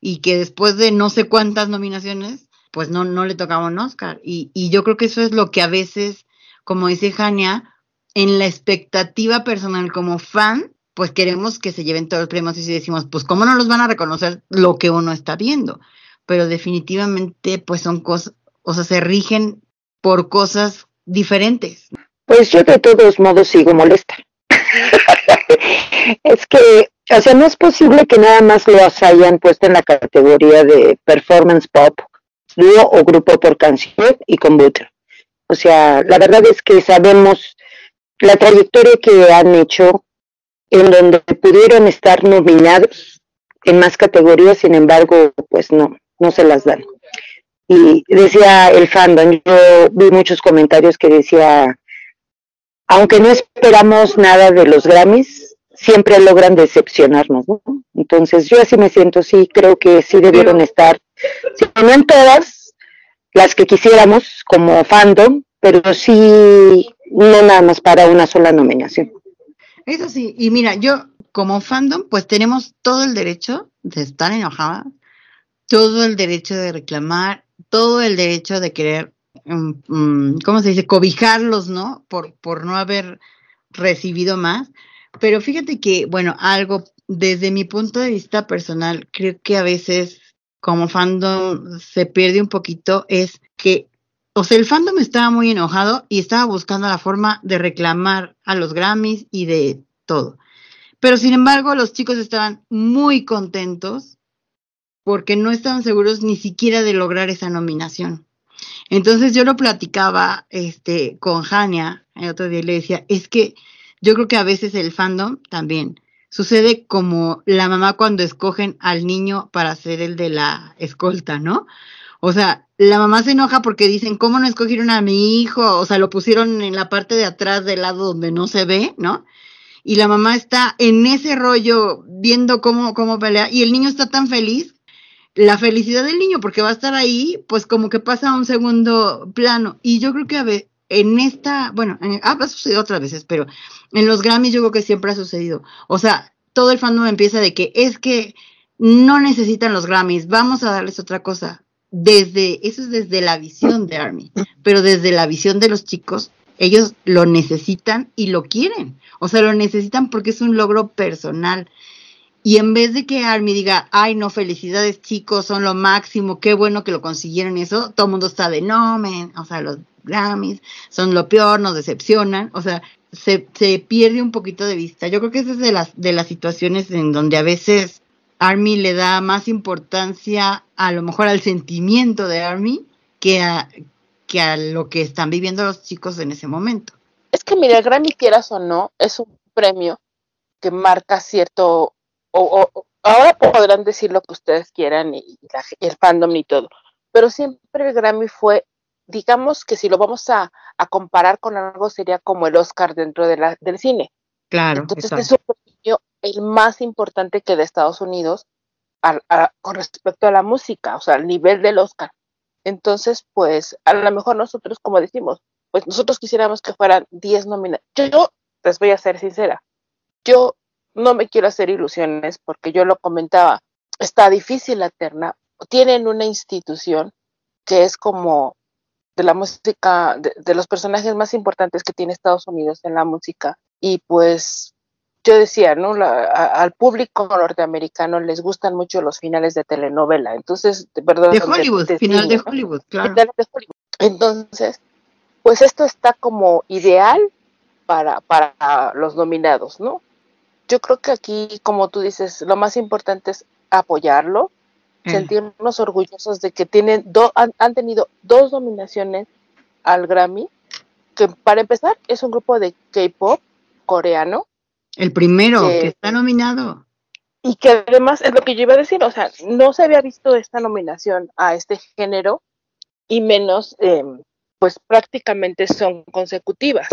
Y que después de no sé cuántas nominaciones, pues no, no le tocaba un Oscar. Y, y yo creo que eso es lo que a veces, como dice Jania, en la expectativa personal como fan, pues queremos que se lleven todos los premios y si decimos, pues cómo no los van a reconocer lo que uno está viendo. Pero definitivamente, pues son cosas, o sea, se rigen por cosas diferentes. Pues yo de todos modos sigo molesta. es que, o sea, no es posible que nada más los hayan puesto en la categoría de performance pop, dúo o grupo por canción y con Butter. O sea, la verdad es que sabemos la trayectoria que han hecho en donde pudieron estar nominados en más categorías, sin embargo, pues no, no se las dan. Y decía el fandom, yo vi muchos comentarios que decía, aunque no esperamos nada de los Grammys, siempre logran decepcionarnos, ¿no? Entonces yo así me siento, sí, creo que sí debieron estar, si no en todas, las que quisiéramos como fandom, pero sí, no nada más para una sola nominación. Eso sí, y mira, yo como fandom, pues tenemos todo el derecho de estar enojada, todo el derecho de reclamar, todo el derecho de querer, um, um, ¿cómo se dice?, cobijarlos, ¿no? Por, por no haber recibido más. Pero fíjate que, bueno, algo desde mi punto de vista personal, creo que a veces como fandom se pierde un poquito es que o sea, el fandom estaba muy enojado y estaba buscando la forma de reclamar a los Grammys y de todo. Pero sin embargo, los chicos estaban muy contentos porque no estaban seguros ni siquiera de lograr esa nominación. Entonces yo lo platicaba este, con Jania el otro día le decía, es que yo creo que a veces el fandom también sucede como la mamá cuando escogen al niño para ser el de la escolta, ¿no? O sea, la mamá se enoja porque dicen, ¿cómo no escogieron a mi hijo? O sea, lo pusieron en la parte de atrás del lado donde no se ve, ¿no? Y la mamá está en ese rollo viendo cómo, cómo pelea y el niño está tan feliz. La felicidad del niño, porque va a estar ahí, pues como que pasa a un segundo plano. Y yo creo que a ver, en esta, bueno, en, ha sucedido otras veces, pero en los Grammys yo creo que siempre ha sucedido. O sea, todo el fandom empieza de que es que no necesitan los Grammys, vamos a darles otra cosa desde, eso es desde la visión de Army, pero desde la visión de los chicos, ellos lo necesitan y lo quieren. O sea, lo necesitan porque es un logro personal. Y en vez de que Army diga, ay, no, felicidades chicos, son lo máximo, qué bueno que lo consiguieron eso, todo el mundo está de, no, men, o sea, los Grammys son lo peor, nos decepcionan, o sea, se, se pierde un poquito de vista. Yo creo que esa es de las, de las situaciones en donde a veces Army le da más importancia a lo mejor al sentimiento de Army que a, que a lo que están viviendo los chicos en ese momento. Es que mira, Grammy quieras o no, es un premio que marca cierto, o, o ahora podrán decir lo que ustedes quieran y, la, el fandom y todo, pero siempre el Grammy fue, digamos que si lo vamos a, a comparar con algo sería como el Oscar dentro de la, del cine. Claro. Entonces exacto. es un premio el más importante que de Estados Unidos a- con respecto a la música, o sea, al nivel del Oscar. Entonces, pues, a lo mejor nosotros, como decimos, pues nosotros quisiéramos que fueran 10 nominados. Yo, yo les voy a ser sincera, yo no me quiero hacer ilusiones porque yo lo comentaba, está difícil la terna, tienen una institución que es como de la música, de, de los personajes más importantes que tiene Estados Unidos en la música. Y pues yo decía, ¿no? La- a- al público norteamericano les gustan mucho los finales de telenovela. Entonces, perdón. De Hollywood, final de. Hollywood, claro. Finales de Hollywood. Entonces, pues esto está como ideal para, para los nominados, ¿no? Yo creo que aquí, como tú dices, lo más importante es apoyarlo, Eh, sentirnos orgullosos de que tienen do- han, han tenido dos nominaciones al Grammy, que para empezar es un grupo de K-pop coreano el primero que- que está nominado. y que además es lo que yo iba a decir, o sea, no se había visto esta nominación a este género y menos, eh, pues prácticamente son consecutivas.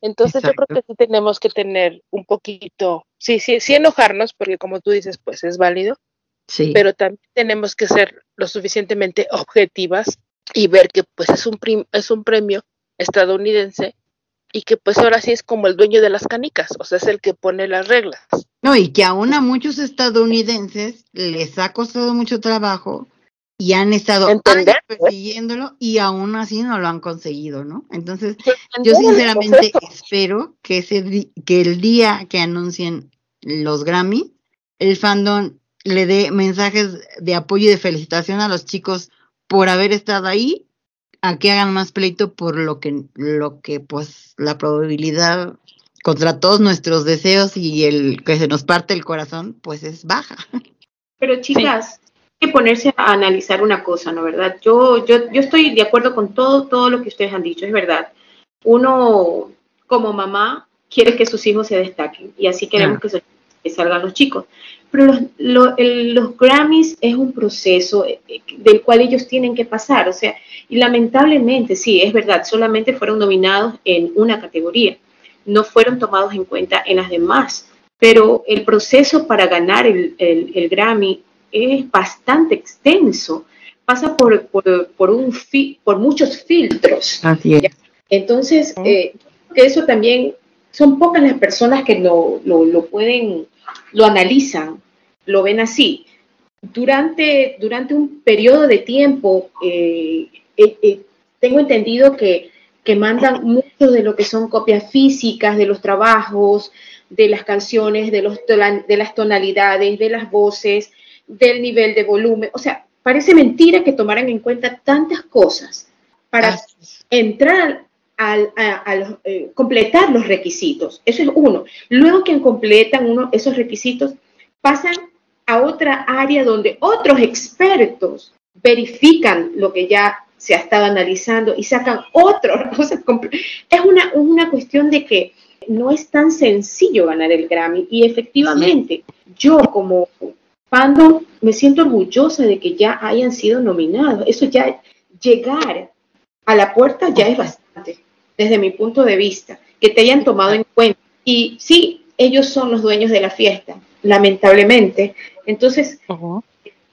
Entonces yo creo que sí tenemos que tener un poquito, sí, sí, sí enojarnos, porque como tú dices, pues es válido, Sí. pero también tenemos que ser lo suficientemente objetivas y ver que pues es un prim- es un premio estadounidense y que pues ahora sí es como el dueño de las canicas, o sea, es el que pone las reglas. No, y que aún a muchos estadounidenses les ha costado mucho trabajo y han estado años persiguiéndolo y aún así no lo han conseguido, ¿no? Entonces, yo sinceramente espero que ese que el día que anuncien los Grammy, el fandom le dé mensajes de apoyo y de felicitación a los chicos por haber estado ahí, a que hagan más pleito por lo que lo que pues la probabilidad contra todos nuestros deseos y el que se nos parte el corazón, pues es baja. Pero chicas, hay que ponerse a analizar una cosa, ¿no verdad? Yo, yo, yo estoy de acuerdo con todo, todo lo que ustedes han dicho, es verdad. Uno, como mamá, quiere que sus hijos se destaquen y así queremos que, se- que salgan los chicos. Pero los, lo- el- los Grammys es un proceso eh, eh, del cual ellos tienen que pasar, o sea, y lamentablemente, sí, es verdad, solamente fueron nominados en una categoría, no fueron tomados en cuenta en las demás pero el proceso para ganar el, el- el Grammy es bastante extenso. Pasa por, por, por un fi- por muchos filtros. Así es. Entonces, eh, que eso también son pocas las personas que lo, lo, lo pueden, lo analizan, lo ven así. Durante, durante un periodo de tiempo, eh, eh, eh, tengo entendido que, que mandan mucho de lo que son copias físicas de los trabajos, de las canciones, de, los, de las tonalidades, de las voces, del nivel de volumen. O sea, parece mentira que tomaran en cuenta tantas cosas para entrar al, a, a los, eh, completar los requisitos. Eso es uno. Luego que completan uno esos requisitos, pasan a otra área donde otros expertos verifican lo que ya se ha estado analizando y sacan otros. O es una, una cuestión de que no es tan sencillo ganar el Grammy y efectivamente yo como fandom me siento orgullosa de que ya hayan sido nominados. Eso ya llegar a la puerta ya es bastante, desde mi punto de vista, que te hayan tomado en cuenta. Y sí, ellos son los dueños de la fiesta, lamentablemente. Entonces,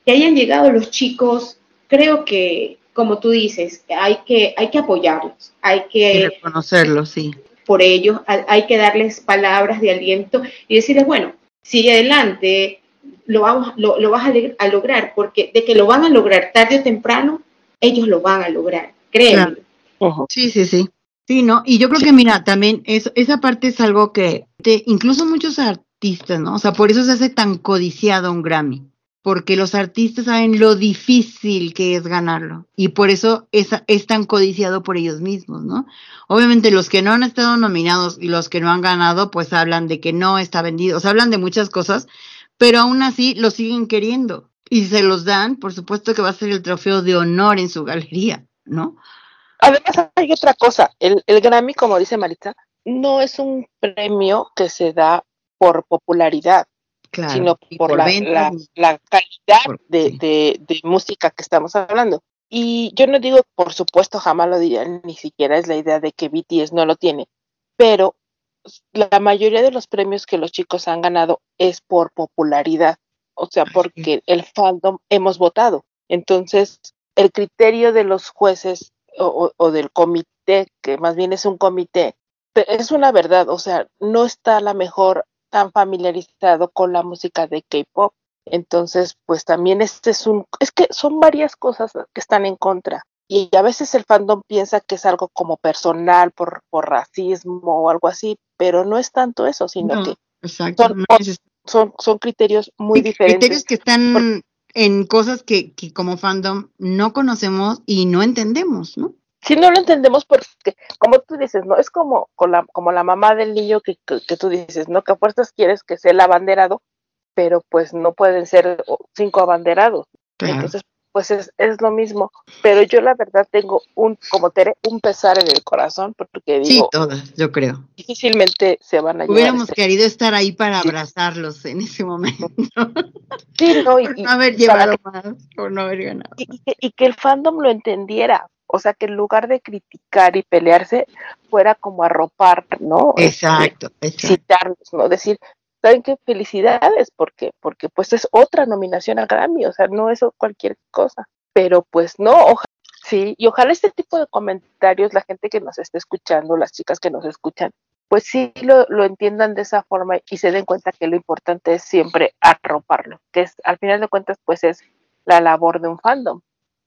que hayan llegado los chicos, creo que, como tú dices, hay que, hay que apoyarlos, hay Y que reconocerlo, sí. por ellos, hay que darles palabras de aliento y decirles, bueno, sigue adelante, lo, vamos, lo, lo vas a, lograr, porque de que lo van a lograr tarde o temprano, ellos lo van a lograr, créeme. Claro. Sí, sí, sí. Sí, ¿no? Y yo creo que, mira, también es, esa parte es algo que te, incluso muchos artistas, ¿no? O sea, por eso se hace tan codiciado un Grammy, porque los artistas saben lo difícil que es ganarlo y por eso es, tan codiciado por ellos mismos, ¿no? Obviamente los que no han estado nominados y los que no han ganado, pues hablan de que no está vendido, o sea, hablan de muchas cosas, pero aún así lo siguen queriendo y se los dan, por supuesto que va a ser el trofeo de honor en su galería, ¿no? Además hay otra cosa, el, el Grammy, como dice Maritza, no es un premio que se da por popularidad, Claro, sino y por, la, calidad por- de, sí. de- de música que estamos hablando. Y yo no digo, por supuesto, jamás lo diría, ni siquiera es la idea de que BTS no lo tiene, pero la mayoría de los premios que los chicos han ganado es por popularidad, o sea, porque el fandom hemos votado. Entonces, el criterio de los jueces o, o- del comité, que más bien es un comité, es una verdad, o sea, no está la mejor tan familiarizado con la música de K-pop. Entonces, pues también este es un, es que son varias cosas que están en contra. Y a veces el fandom piensa que es algo como personal por, por racismo o algo así, pero no es tanto eso, sino No, que exacto. son no ot- es- son, son criterios muy sí, diferentes. criterios que están en cosas que, que como fandom no conocemos y no entendemos, ¿no? Si no lo entendemos porque, como tú dices, no es como, con la, como la mamá del niño que, que, que tú dices, ¿no? Que a fuerzas quieres que sea el abanderado, pero pues no pueden ser cinco abanderados. Claro. Entonces, pues es, es lo mismo. Pero yo la verdad tengo un, como Tere, un pesar en el corazón porque Sí, digo, todas, yo creo. difícilmente se van a Hubiéramos este- querido estar ahí para abrazarlos en ese momento. Sí, no, y, Por no haber llevado más, por no haber ganado. y, y que, y que el fandom lo entendiera. O sea, que en lugar de criticar y pelearse, fuera como arropar, ¿no? Este, Exacto, exacto. citarlos, ¿no? Decir, ¿saben qué? Felicidades, porque, porque pues es otra nominación al Grammy, o sea, no es cualquier cosa. Pero pues no, ojalá, sí, y ojalá este tipo de comentarios, la gente que nos esté escuchando, las chicas que nos escuchan, pues sí lo, lo entiendan de esa forma y se den cuenta que lo importante es siempre arroparlo, que es, al final de cuentas, pues es la labor de un fandom,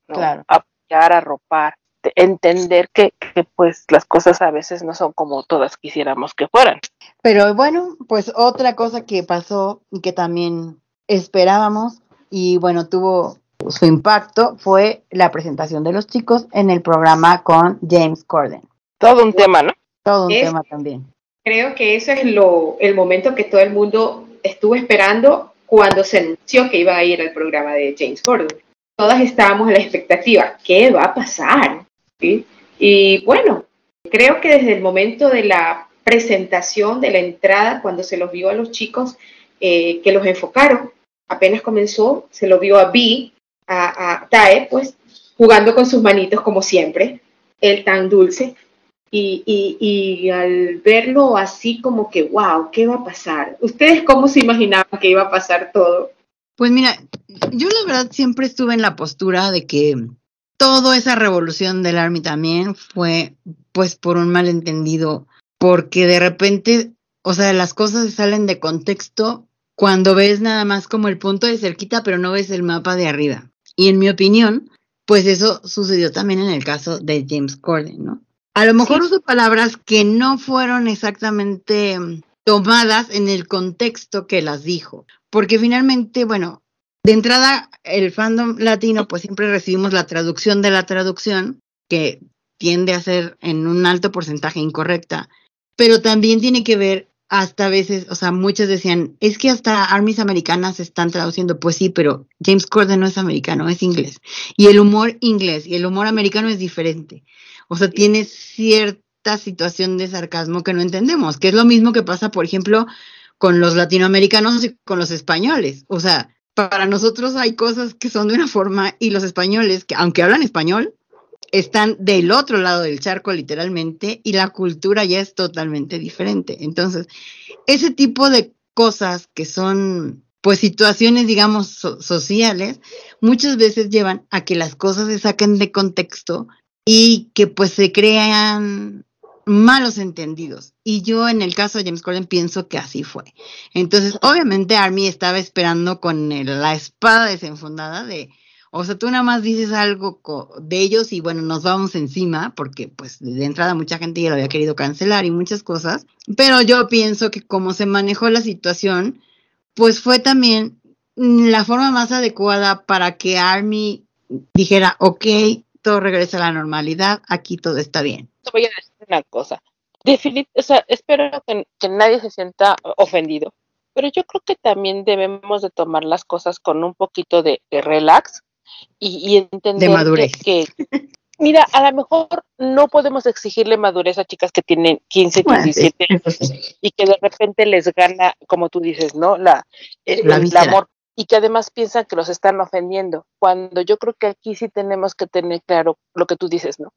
¿no? Claro. Apoyar, arropar, de- entender que, que pues las cosas a veces no son como todas quisiéramos que fueran. Pero bueno, pues otra cosa que pasó y que también esperábamos y bueno, tuvo su impacto fue la presentación de los chicos en el programa con James Corden. Todo un tema, ¿no? Todo un Es- tema también. Creo que ese es lo, el momento que todo el mundo estuvo esperando cuando se anunció que iba a ir al programa de James Gordon. Todas estábamos en la expectativa, ¿qué va a pasar? Y bueno, creo que desde el momento de la presentación, de la entrada, cuando se los vio a los chicos, eh, que los enfocaron, apenas comenzó, se lo vio a Vi, a, a Tae, pues, jugando con sus manitos como siempre, él tan dulce, y, y, y al verlo así como que, wow, ¿qué va a pasar? ¿Ustedes cómo se imaginaban que iba a pasar todo? Pues mira, yo la verdad siempre estuve en la postura de que toda esa revolución del Army también fue pues por un malentendido, porque de repente, o sea, las cosas salen de contexto cuando ves nada más como el punto de cerquita, pero no ves el mapa de arriba. Y en mi opinión, pues eso sucedió también en el caso de James Corden, ¿no? A lo mejor uso palabras que no fueron exactamente tomadas en el contexto que las dijo, porque finalmente, bueno, de entrada, el fandom latino, pues siempre recibimos la traducción de la traducción, que tiende a ser en un alto porcentaje incorrecta, pero también tiene que ver hasta a veces, o sea, muchos decían, es que hasta armies americanas están traduciendo, pues sí, pero James Corden no es americano, es inglés. Y el humor inglés y el humor americano es diferente. O sea, tiene cierta situación de sarcasmo que no entendemos, que es lo mismo que pasa, por ejemplo, con los latinoamericanos y con los españoles. O sea, para nosotros hay cosas que son de una forma y los españoles, que aunque hablan español, están del otro lado del charco literalmente y la cultura ya es totalmente diferente. Entonces, ese tipo de cosas que son pues situaciones digamos so- sociales muchas veces llevan a que las cosas se saquen de contexto y que pues se crean malos entendidos. Y yo en el caso de James Corden pienso que así fue. Entonces, obviamente Army estaba esperando con la espada desenfundada de, o sea, tú nada más dices algo de ellos y bueno, nos vamos encima, porque pues de entrada mucha gente ya lo había querido cancelar y muchas cosas. Pero yo pienso que como se manejó la situación, pues fue también la forma más adecuada para que Army dijera, ok, todo regresa a la normalidad, aquí todo está bien. Voy a decir una cosa. Definit o sea, espero que, que nadie se sienta ofendido, pero yo creo que también debemos de tomar las cosas con un poquito de, de relax y, y entender De madurez. Que, que- mira, a lo mejor no podemos exigirle madurez a chicas que tienen 15, Bueno, sí, 17 eso sí. y que de repente les gana, como tú dices, ¿no? La, el, La el amor y que además piensan que los están ofendiendo, cuando yo creo que aquí sí tenemos que tener claro lo que tú dices, ¿no?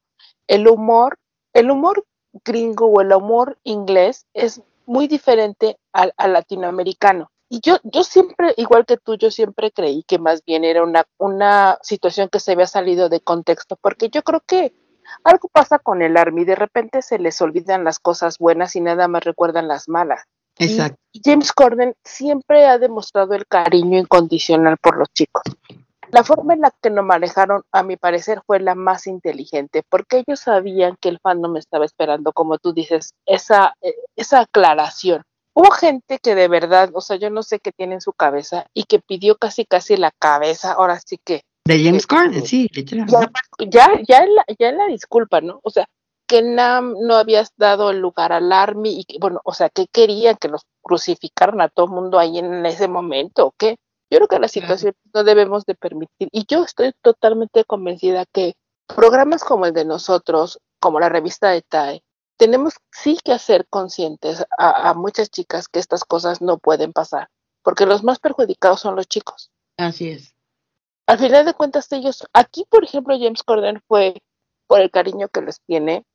El humor, el humor gringo o el humor inglés es muy diferente al, al latinoamericano. Y yo, yo siempre, igual que tú, yo siempre creí que más bien era una, una situación que se había salido de contexto, porque yo creo que algo pasa con el Army, de repente se les olvidan las cosas buenas y nada más recuerdan las malas. Y Exacto. James Corden siempre ha demostrado el cariño incondicional por los chicos. La forma en la que lo manejaron, a mi parecer, fue la más inteligente, porque ellos sabían que el fandom estaba esperando, como tú dices, esa, eh, esa aclaración. Hubo gente que de verdad, o sea, yo no sé qué tiene en su cabeza y que pidió casi casi la cabeza, ahora sí que De James Corden, sí, literal. ya, ya, ya, en la, ya en la disculpa, ¿no? O sea, que Nam no habías dado el lugar al Army y que, bueno, o sea, que querían que los crucificaran a todo el mundo ahí en ese momento, ¿o qué? Yo creo que la situación no debemos de permitir. Y yo estoy totalmente convencida que programas como el de nosotros, como la revista de TAE, tenemos sí que hacer conscientes a, a muchas chicas que estas cosas no pueden pasar, porque los más perjudicados son los chicos Así es. al final de cuentas ellos, aquí por ejemplo James Corden fue por el cariño que les tiene,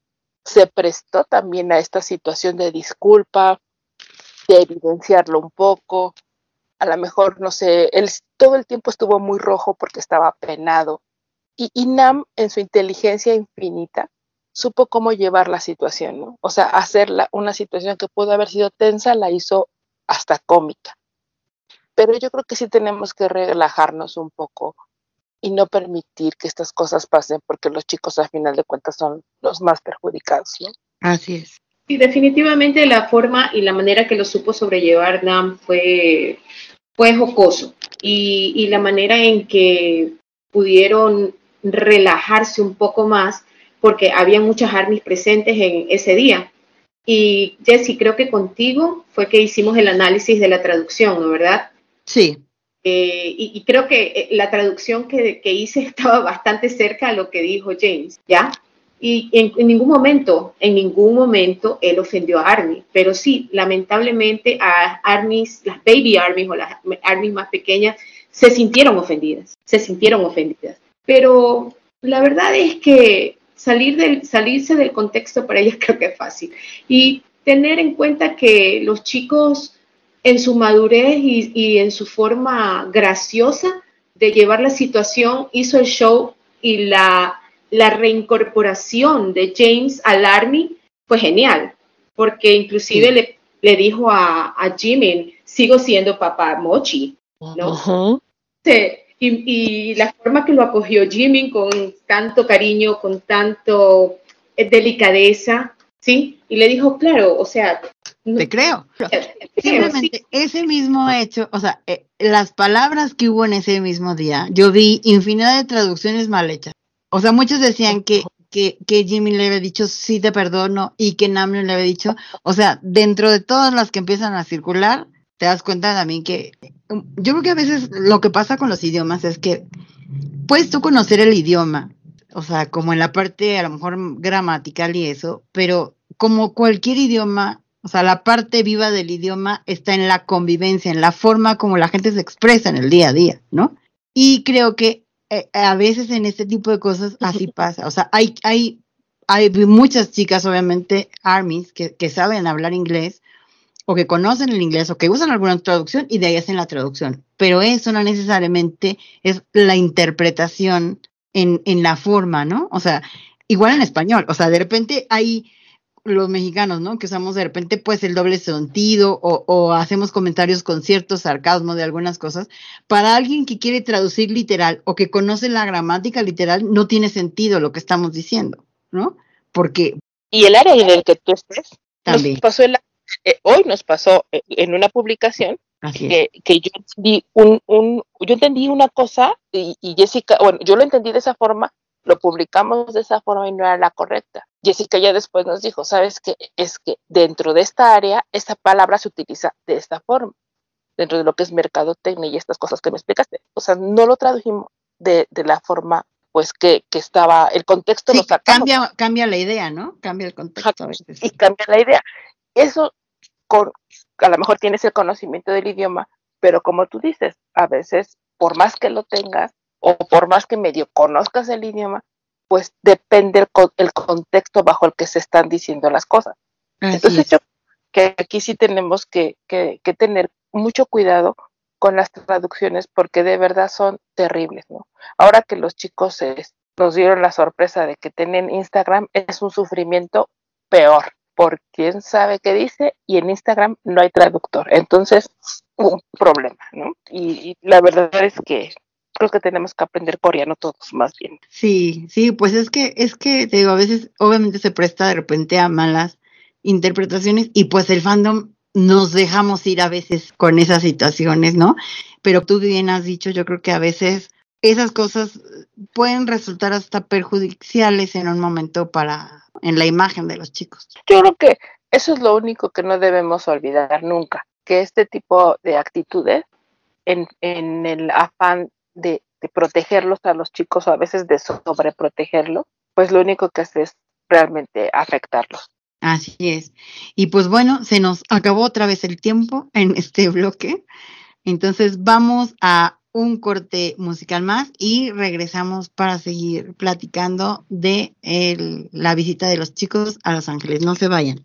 se prestó también a esta situación de disculpa, de evidenciarlo un poco, a lo mejor, no sé, él todo el tiempo estuvo muy rojo porque estaba penado. Y, y Nam, en su inteligencia infinita, supo cómo llevar la situación, ¿no? O sea, hacerla una situación que pudo haber sido tensa, la hizo hasta cómica. Pero yo creo que sí tenemos que relajarnos un poco y no permitir que estas cosas pasen porque los chicos al final de cuentas son los más perjudicados, ¿no? Así es. Y definitivamente la forma y la manera que lo supo sobrellevar Nam fue, fue jocoso. Y, y la manera en que pudieron relajarse un poco más, porque había muchas armies presentes en ese día. Y Jesse, creo que contigo fue que hicimos el análisis de la traducción, ¿no verdad? Sí, Eh, y, y creo que eh, la traducción que, que hice estaba bastante cerca a lo que dijo James, ¿ya? Y en, en ningún momento, en ningún momento él ofendió a Army, pero sí, lamentablemente a armies, las baby armies o las armies más pequeñas, se sintieron ofendidas, se sintieron ofendidas. Pero la verdad es que salir del, salirse del contexto para ellas creo que es fácil. Y tener en cuenta que los chicos en su madurez y, y en su forma graciosa de llevar la situación hizo el show y la, la reincorporación de James al Army fue genial, porque inclusive Sí. le, le dijo a, a Jimmy, sigo siendo papá Mochi, ¿no? Sí, y, y la forma que lo acogió Jimmy con tanto cariño, con tanto eh, delicadeza, ¿sí? Y le dijo, claro, o sea, no- te creo. sí. Simplemente ese mismo hecho, o sea, eh, las palabras que hubo en ese mismo día, yo vi infinidad de traducciones mal hechas. O sea, muchos decían que, que, que Jimmy le había dicho sí te perdono y que Namjoon le había dicho, o sea, dentro de todas las que empiezan a circular, te das cuenta también que um, yo creo que a veces lo que pasa con los idiomas es que puedes tú conocer el idioma, o sea, como en la parte a lo mejor gramatical y eso, pero como cualquier idioma, o sea, la parte viva del idioma está en la convivencia, en la forma como la gente se expresa en el día a día, ¿no? Y creo que eh, a veces en este tipo de cosas así pasa. O sea, hay, hay, hay muchas chicas, obviamente, armies, que, que saben hablar inglés o que conocen el inglés o que usan alguna traducción y de ahí hacen la traducción. Pero eso no necesariamente es la interpretación en, en la forma, ¿no? O sea, igual en español. O sea, de repente hay los mexicanos, ¿no? Que usamos de repente pues el doble sentido o, o hacemos comentarios con cierto sarcasmo de algunas cosas. Para alguien que quiere traducir literal o que conoce la gramática literal, no tiene sentido lo que estamos diciendo, ¿no? Porque Y el área en el que tú estés, también, nos pasó el- eh, hoy nos pasó eh, en una publicación así es. que, que yo entendí un, un, yo entendí una cosa y, y Jessica, bueno, yo lo entendí de esa forma, lo publicamos de esa forma y no era la correcta. Jessica ya después nos dijo, sabes que es que dentro de esta área esta palabra se utiliza de esta forma, dentro de lo que es mercadotecnia y estas cosas que me explicaste. O sea, no lo tradujimos de, de la forma pues que, que estaba, el contexto Sí, lo sacamos cambia, cambia la idea, ¿no? Cambia el contexto a veces. y cambia la idea. Eso, con, a lo mejor tienes el conocimiento del idioma, pero como tú dices, a veces, por más que lo tengas, o por más que medio conozcas el idioma, pues depende el, el contexto bajo el que se están diciendo las cosas. Así Entonces es. yo creo que aquí sí tenemos que, que- que tener mucho cuidado con las traducciones porque de verdad son terribles, ¿no? Ahora que los chicos se- nos dieron la sorpresa de que tienen Instagram, es un sufrimiento peor, porque quién sabe qué dice y en Instagram no hay traductor. Entonces, un problema, ¿no? Y, y la verdad es que creo que tenemos que aprender coreano todos más bien. Sí, sí, pues es que, es que, te digo, a veces obviamente se presta de repente a malas interpretaciones y pues el fandom nos dejamos ir a veces con esas situaciones, ¿no? Pero tú bien has dicho, yo creo que a veces esas cosas pueden resultar hasta perjudiciales en un momento para, en la imagen de los chicos. Yo creo que eso es lo único que no debemos olvidar nunca, que este tipo de actitudes, en, en el afán de, protegerlos a los chicos, o a veces de sobreprotegerlos, pues lo único que hace es realmente afectarlos. Así es. Y pues bueno, se nos acabó otra vez el tiempo en este bloque. Entonces vamos a un corte musical más y regresamos para seguir platicando de la visita de los chicos a Los Ángeles. No se vayan.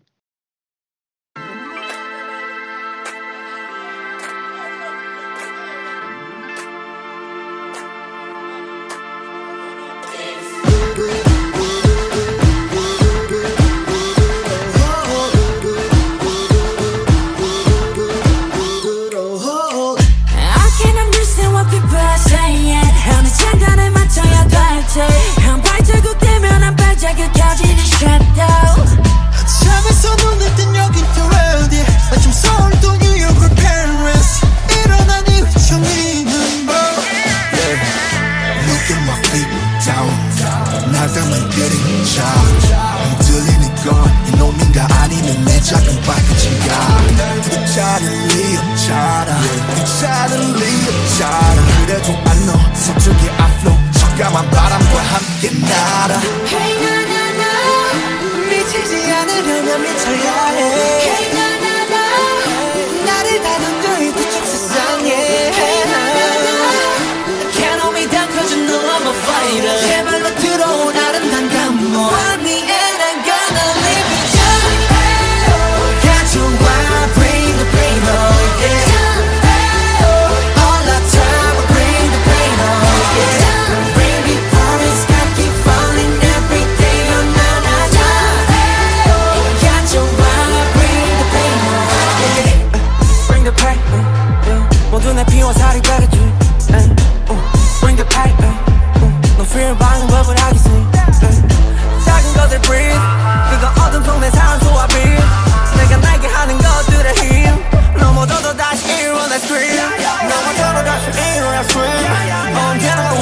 아침 서울 또 뉴욕 or Paris. 일어난 이후 정리는 뭐 yeah. Look at my feet down. 날 담은 그림자 흔들리는 건 이놈인가 아니면 내 작은 발끝인가. 이 차는 리었잖아 이 차는 리었잖아 그래도 I know 서쪽의 앞로 적감한 바람과 함께 날아. Hey na na na 미치지 않으려면 미쳐야 해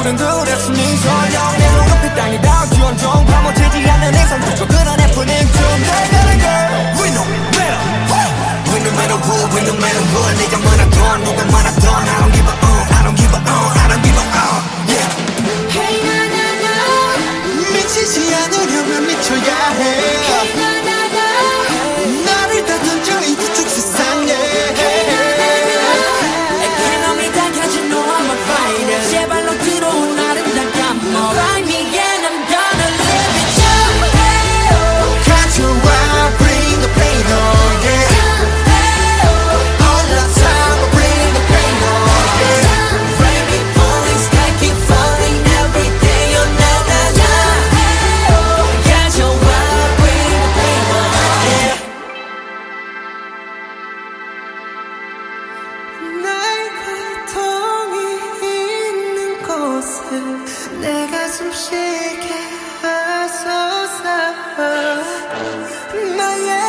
모든 돌아 내 가슴 쉬게 하소서 everything,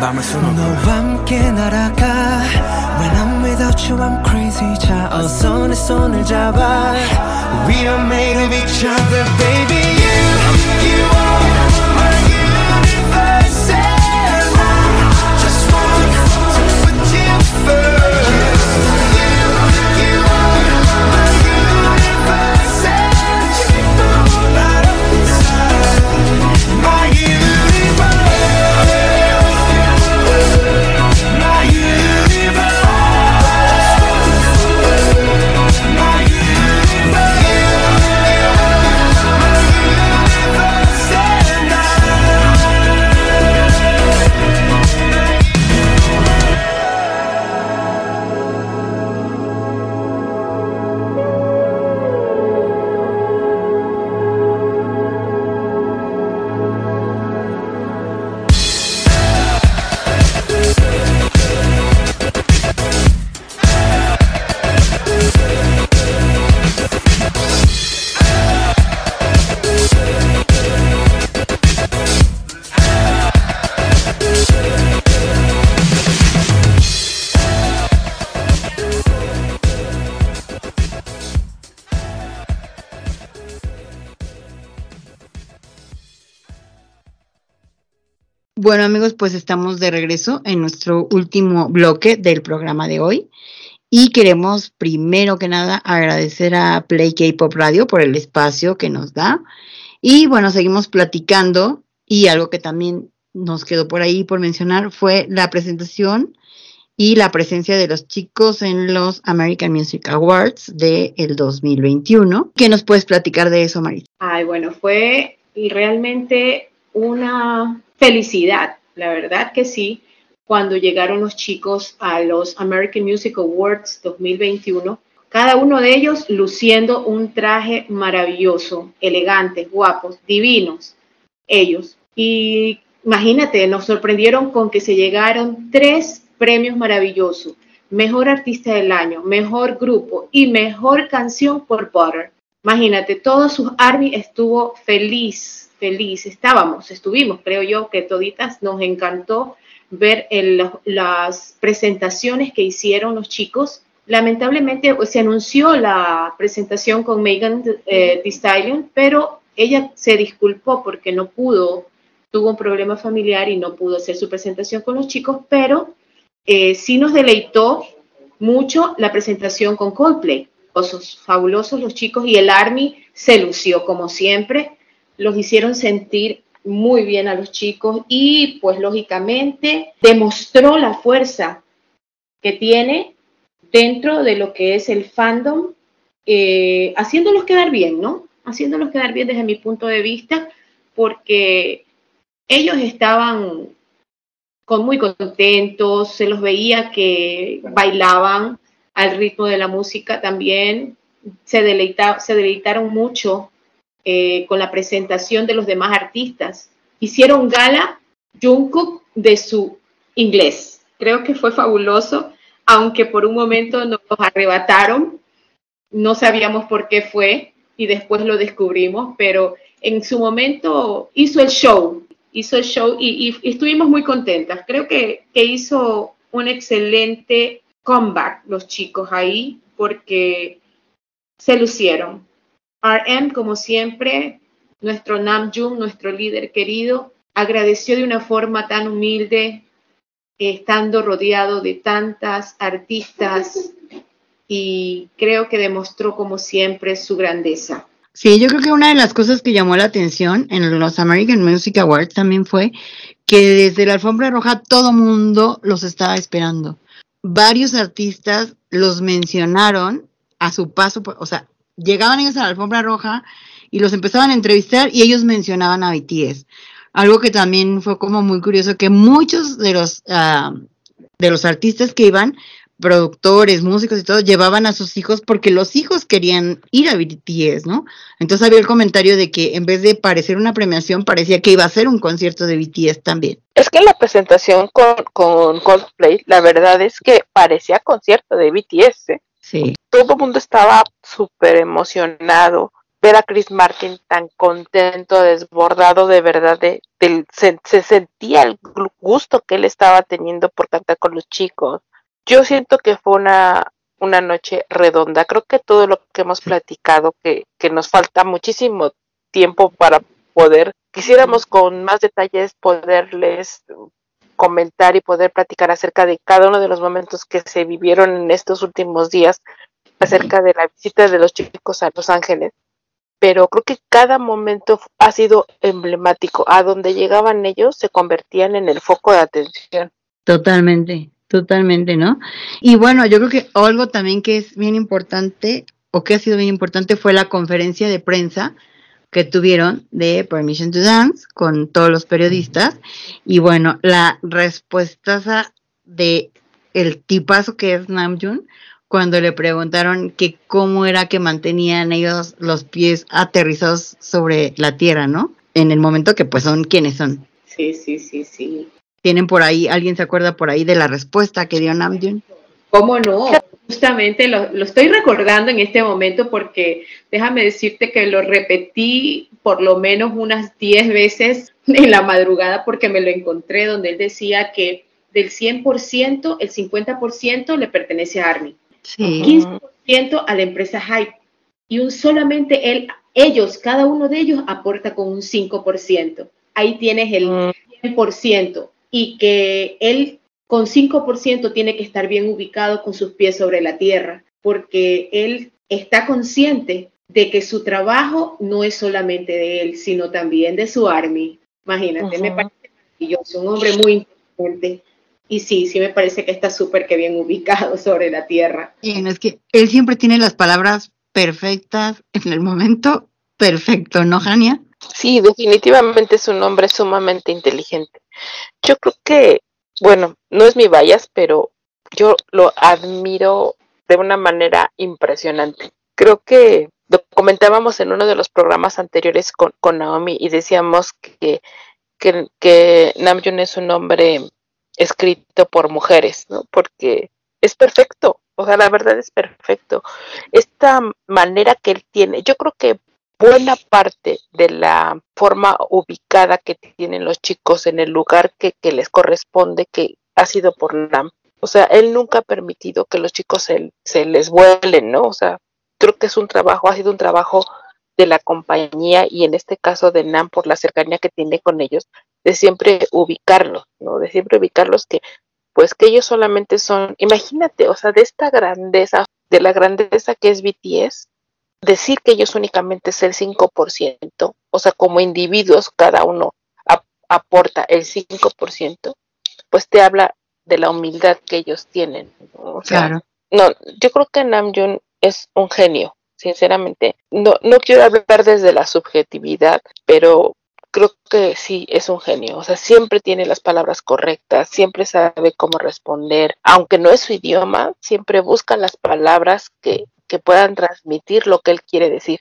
by myself. Pues estamos de regreso en nuestro último bloque del programa de hoy y queremos primero que nada agradecer a Play K-Pop Radio por el espacio que nos da y bueno, seguimos platicando y algo que también nos quedó por ahí por mencionar fue la presentación y la presencia de los chicos en los American Music Awards del el 2021. ¿Qué nos puedes platicar de eso, Marita? Ay, bueno, fue realmente una felicidad, la verdad que sí, cuando llegaron los chicos a los American Music Awards 2021, cada uno de ellos luciendo un traje maravilloso, elegantes, guapos, divinos, ellos. Y imagínate, nos sorprendieron con que se llegaron tres premios maravillosos. Mejor artista del año, mejor grupo y mejor canción por Butter. Imagínate, todo su army estuvo feliz, feliz. Estábamos, estuvimos, creo yo, que toditas nos encantó ver el- las presentaciones que hicieron los chicos. Lamentablemente pues, se anunció la presentación con Megan eh, Thee Stallion, pero ella se disculpó porque no pudo tuvo un problema familiar y no pudo hacer su presentación con los chicos, pero eh, sí nos deleitó mucho la presentación con Coldplay. Osos fabulosos los chicos y el Army se lució como siempre, los hicieron sentir muy bien a los chicos y pues lógicamente demostró la fuerza que tiene dentro de lo que es el fandom, eh, haciéndolos quedar bien, ¿no? Haciéndolos quedar bien desde mi punto de vista, porque ellos estaban con muy contentos, se los veía que bailaban al ritmo de la música también, se, deleita, se deleitaron mucho eh, con la presentación de los demás artistas. Hicieron gala Jungkook de su inglés. Creo que fue fabuloso, aunque por un momento nos arrebataron, no sabíamos por qué fue y después lo descubrimos, pero en su momento hizo el show, hizo el show y, y estuvimos muy contentas. Creo que, que hizo un excelente comeback los chicos ahí porque se lucieron. RM, como siempre, nuestro Namjoon, nuestro líder querido, agradeció de una forma tan humilde, estando rodeado de tantas artistas y creo que demostró como siempre su grandeza. Sí, yo creo que una de las cosas que llamó la atención en los American Music Awards también fue que desde la alfombra roja todo mundo los estaba esperando. Varios artistas los mencionaron a su paso, o sea, llegaban ellos a la alfombra roja y los empezaban a entrevistar y ellos mencionaban a BTS. Algo que también fue como muy curioso, que muchos de los, uh, de los artistas que iban, productores, músicos y todo, llevaban a sus hijos porque los hijos querían ir a BTS, ¿no? Entonces había el comentario de que en vez de parecer una premiación, parecía que iba a ser un concierto de BTS también. Es que la presentación con, con Coldplay, la verdad es que parecía concierto de BTS, ¿eh? Sí. Todo el mundo estaba súper emocionado. Ver a Chris Martin tan contento, desbordado de verdad, de, de- se, se sentía el gusto que él estaba teniendo por cantar con los chicos. Yo siento que fue una, una noche redonda. Creo que todo lo que hemos platicado, que, que nos falta muchísimo tiempo para poder, quisiéramos con más detalles poderles comentar y poder platicar acerca de cada uno de los momentos que se vivieron en estos últimos días acerca de la visita de los chicos a Los Ángeles. Pero creo que cada momento ha sido emblemático. A donde llegaban ellos se convertían en el foco de atención. Totalmente, totalmente, ¿no? Y bueno, yo creo que algo también que es bien importante, o que ha sido bien importante, fue la conferencia de prensa que tuvieron de Permission to Dance con todos los periodistas. Y bueno, la respuesta de el tipazo que es Namjoon, cuando le preguntaron que cómo era que mantenían ellos los pies aterrizados sobre la tierra, ¿no? En el momento que pues son quienes son. Sí, sí, sí, sí. Tienen por ahí, alguien se acuerda por ahí de la respuesta que dio Namjoon. ¿Cómo no? Justamente lo, lo estoy recordando en este momento porque déjame decirte que lo repetí por lo menos unas 10 veces en la madrugada porque me lo encontré donde él decía que del 100%, el 50% le pertenece a Army, Sí. 15% a la empresa Hype y un solamente él, ellos, cada uno de ellos aporta con un 5%. Ahí tienes el Mm. 100% y que él con 5% tiene que estar bien ubicado con sus pies sobre la tierra, porque él está consciente de que su trabajo no es solamente de él, sino también de su army. Imagínate, me parece maravilloso, un hombre muy inteligente. Y sí, sí me parece que está súper que bien ubicado sobre la tierra. Y no, es que él siempre tiene las palabras perfectas en el momento perfecto, ¿no, Jania? Sí, definitivamente es un hombre sumamente inteligente. Yo creo que, bueno, no es mi bias, pero yo lo admiro de una manera impresionante. Creo que lo comentábamos en uno de los programas anteriores con, con Naomi y decíamos que, que, que Namjoon es un hombre escrito por mujeres, ¿no? Porque es perfecto, o sea, la verdad es perfecto. Esta manera que él tiene, yo creo que buena parte de la forma ubicada que tienen los chicos en el lugar que, les corresponde, que ha sido por Nam. O sea, él nunca ha permitido que los chicos se, se les vuelen, ¿no? O sea, creo que es un trabajo, ha sido un trabajo de la compañía y en este caso de Nam por la cercanía que tiene con ellos, de siempre ubicarlos, ¿no? De siempre ubicarlos que pues que ellos solamente son, imagínate, o sea, de esta grandeza, de la grandeza que es BTS, decir que ellos únicamente es el 5%, o sea, como individuos cada uno ap- aporta el 5%, pues te habla de la humildad que ellos tienen. ¿no? O sea, Claro. no, yo creo que Namjoon es un genio, sinceramente. No, no quiero hablar desde la subjetividad, pero creo que sí es un genio. O sea, siempre tiene las palabras correctas, siempre sabe cómo responder, aunque no es su idioma, siempre busca las palabras que, que puedan transmitir lo que él quiere decir.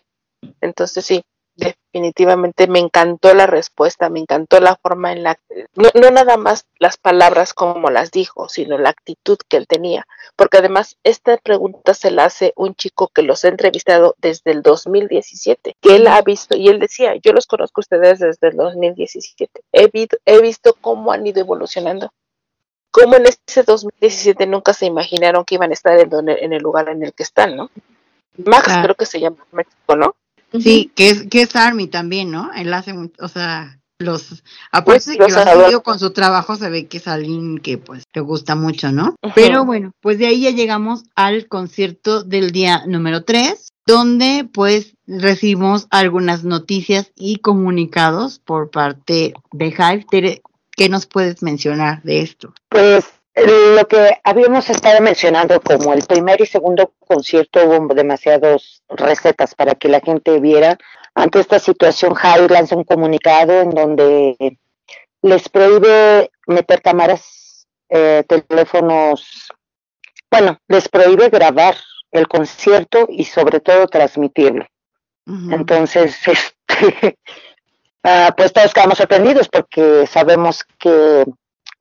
Entonces sí, definitivamente me encantó la respuesta, me encantó la forma en la no, no nada más las palabras como las dijo, sino la actitud que él tenía. Porque además esta pregunta se la hace un chico que los ha entrevistado desde el 2017, que él ha visto, y él decía, yo los conozco ustedes desde el 2017, he, vi- he visto cómo han ido evolucionando, cómo en ese 2017 nunca se imaginaron que iban a estar en, donde- en el lugar en el que están, ¿no? Max Claro. creo que se llama México, ¿no? Sí, que es, que es Army también, ¿no? Él hace, o sea, los, aparte Pues, de que los lo ha adoro. seguido con su trabajo, se ve que es alguien que pues le gusta mucho, ¿no? Pero bueno, pues de ahí ya llegamos al concierto del día número 3, donde pues recibimos algunas noticias y comunicados por parte de Hive. Tere, ¿qué nos puedes mencionar de esto? Pues lo que habíamos estado mencionando como el primer y segundo concierto hubo demasiadas recetas para que la gente viera. Ante esta situación, Javi lanza un comunicado en donde les prohíbe meter cámaras, eh, teléfonos, bueno, les prohíbe grabar el concierto y sobre todo transmitirlo. Entonces, este, ah, pues todos quedamos sorprendidos porque sabemos que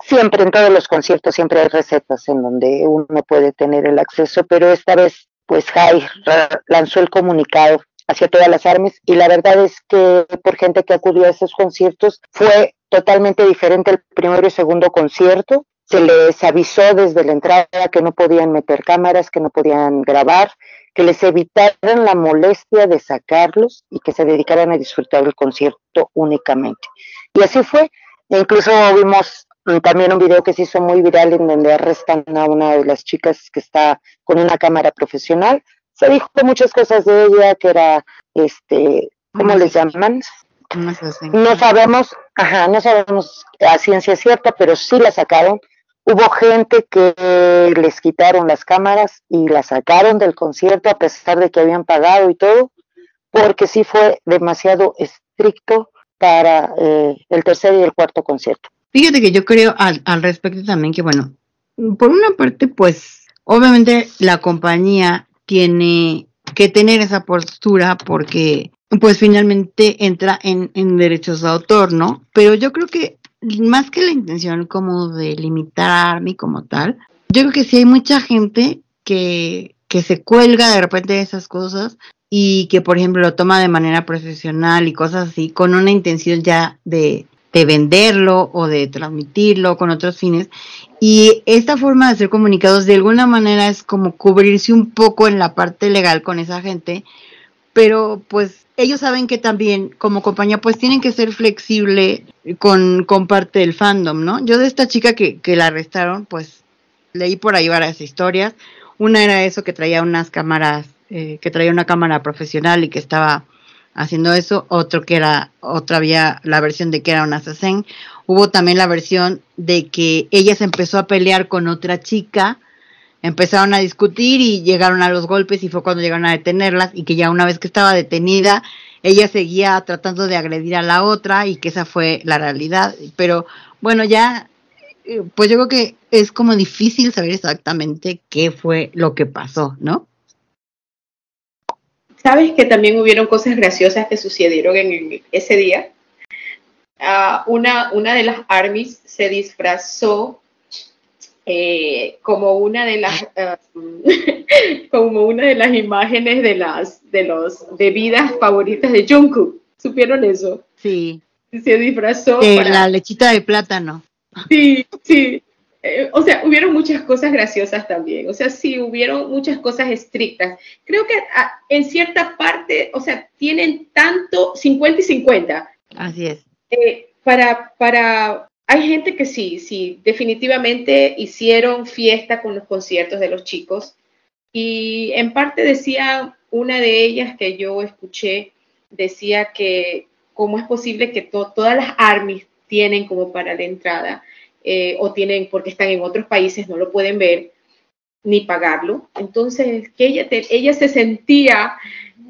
siempre en todos los conciertos siempre hay recetas en donde uno puede tener el acceso, pero esta vez pues Jai lanzó el comunicado hacia todas las armas y la verdad es que por gente que acudió a esos conciertos fue totalmente diferente el primero y segundo concierto. Se les avisó desde la entrada que no podían meter cámaras, que no podían grabar, que les evitaran la molestia de sacarlos y que se dedicaran a disfrutar el concierto únicamente. Y así fue. E incluso vimos mm, también un video que se hizo muy viral en donde arrestan a una de las chicas que está con una cámara profesional. Se dijo muchas cosas de ella, que era, este, ¿cómo les llaman? No sabemos, ajá, no sabemos a ciencia cierta, pero sí la sacaron. Hubo gente que les quitaron las cámaras y la sacaron del concierto a pesar de que habían pagado y todo, porque sí fue demasiado estricto para eh, el tercer y el cuarto concierto. Fíjate que yo creo al, al respecto también que, bueno, por una parte, pues, obviamente la compañía tiene que tener esa postura porque, pues, finalmente entra en, en derechos de autor, ¿no? Pero yo creo que más que la intención como de limitar a Army como tal, yo creo que sí hay mucha gente que, que se cuelga de repente de esas cosas y que, por ejemplo, lo toma de manera profesional y cosas así, con una intención ya de, de venderlo o de transmitirlo con otros fines. Y esta forma de hacer comunicados de alguna manera es como cubrirse un poco en la parte legal con esa gente, pero pues ellos saben que también como compañía pues tienen que ser flexible con, con parte del fandom, ¿no? Yo de esta chica que, que la arrestaron, pues leí por ahí varias historias. Una era eso que traía unas cámaras, eh, que traía una cámara profesional y que estaba haciendo eso. Otro que era, otra había la versión de que era una assassin. Hubo también la versión de que ella se empezó a pelear con otra chica. Empezaron a discutir y llegaron a los golpes y fue cuando llegaron a detenerlas y que ya una vez que estaba detenida, ella seguía tratando de agredir a la otra y que esa fue la realidad. Pero bueno, ya eh, pues yo creo que es como difícil saber exactamente qué fue lo que pasó, ¿no? ¿Sabes que también hubieron cosas graciosas que sucedieron en, ese día? Ah, una, una de las armies se disfrazó eh, como una de las ah, como una de las imágenes de las de los bebidas favoritas de Jungkook. ¿Supieron eso? Sí. Se disfrazó De para- la lechita de plátano. Sí, sí. eh, o sea, hubieron muchas cosas graciosas también, o sea, sí, hubieron muchas cosas estrictas. Creo que ah, en cierta parte, o sea, tienen tanto 50 y 50. Así es. Eh, para, para, hay gente que sí, sí, definitivamente hicieron fiesta con los conciertos de los chicos y en parte decía una de ellas que yo escuché, decía que cómo es posible que to- todas las armies tienen como para la entrada eh, o tienen porque están en otros países, no lo pueden ver ni pagarlo. Entonces, que ella, ella se sentía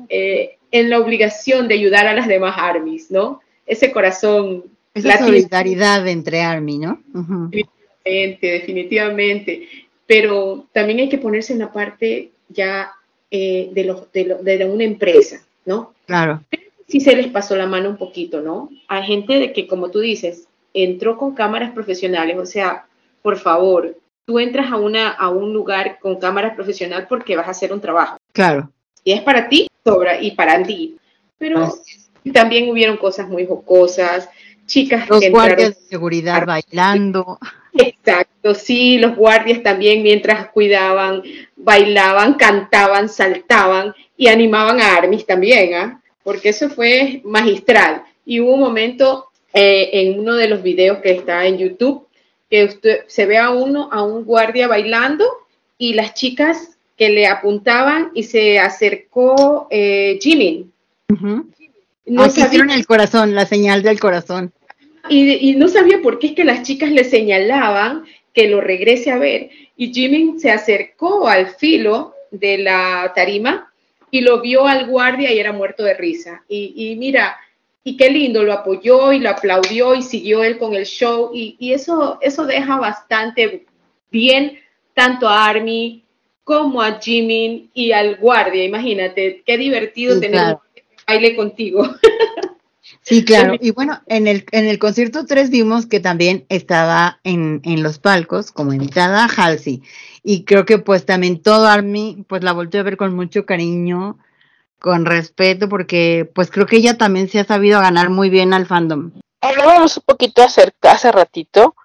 eh, en la obligación de ayudar a las demás armies, ¿no? Ese corazón Esa solidaridad entre Army, ¿no? Ujú. Definitivamente, definitivamente. Pero también hay que ponerse en la parte ya eh, de, los, de, lo- de una empresa, ¿no? Claro. Sí se les pasó la mano un poquito, ¿no? Hay gente de que, como tú dices, entró con cámaras profesionales, o sea, por favor, tú entras a, una, a un lugar con cámaras profesional porque vas a hacer un trabajo. Claro. Y es para ti, sobra, y para ti. Pero también hubieron cosas muy jocosas, chicas Los que guardias de seguridad bailando. Exacto, sí, los guardias también mientras cuidaban, bailaban, cantaban, saltaban y animaban a Armis también, ¿ah? Porque eso fue magistral. Y hubo un momento eh, en uno de los videos que está en YouTube que usted, se ve a uno, a un guardia bailando y las chicas que le apuntaban y se acercó eh, Jimin. Ujú. No Aquí sabía- hicieron el corazón, la señal del corazón. y, y no sabía por qué es que las chicas le señalaban que lo regrese a ver. Y Jimmy se acercó al filo de la tarima y lo vio al guardia y era muerto de risa. Y, y mira, y qué lindo, lo apoyó y lo aplaudió y siguió él con el show. Y, y eso, eso deja bastante bien tanto a Army como a Jimmy y al guardia. Imagínate, qué divertido Sí, tener claro. Baile contigo. Sí, claro. Y bueno, en el, en el concierto 3 vimos que también estaba en, en los palcos como invitada Halsey. Y creo que pues también todo Army pues la volteó a ver con mucho cariño, con respeto, porque pues creo que ella también se ha sabido ganar muy bien al fandom. Hablábamos un poquito acerca hace ratito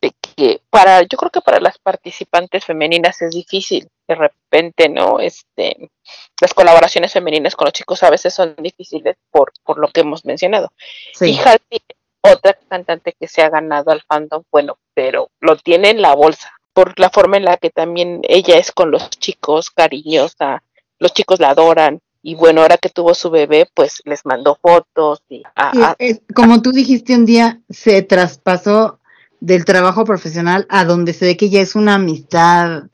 de que para, yo creo que para las participantes femeninas es difícil, de repente, ¿no? Este, las colaboraciones femeninas con los chicos a veces son difíciles por, por lo que hemos mencionado. Y Sí, Halsey, otra cantante que se ha ganado al fandom, bueno, pero lo tiene en la bolsa, por la forma en la que también ella es con los chicos, cariñosa, los chicos la adoran, y bueno, ahora que tuvo su bebé, pues les mandó fotos y a- Sí, a- es- como tú dijiste un día, se traspasó del trabajo profesional a donde se ve que ya es una amistad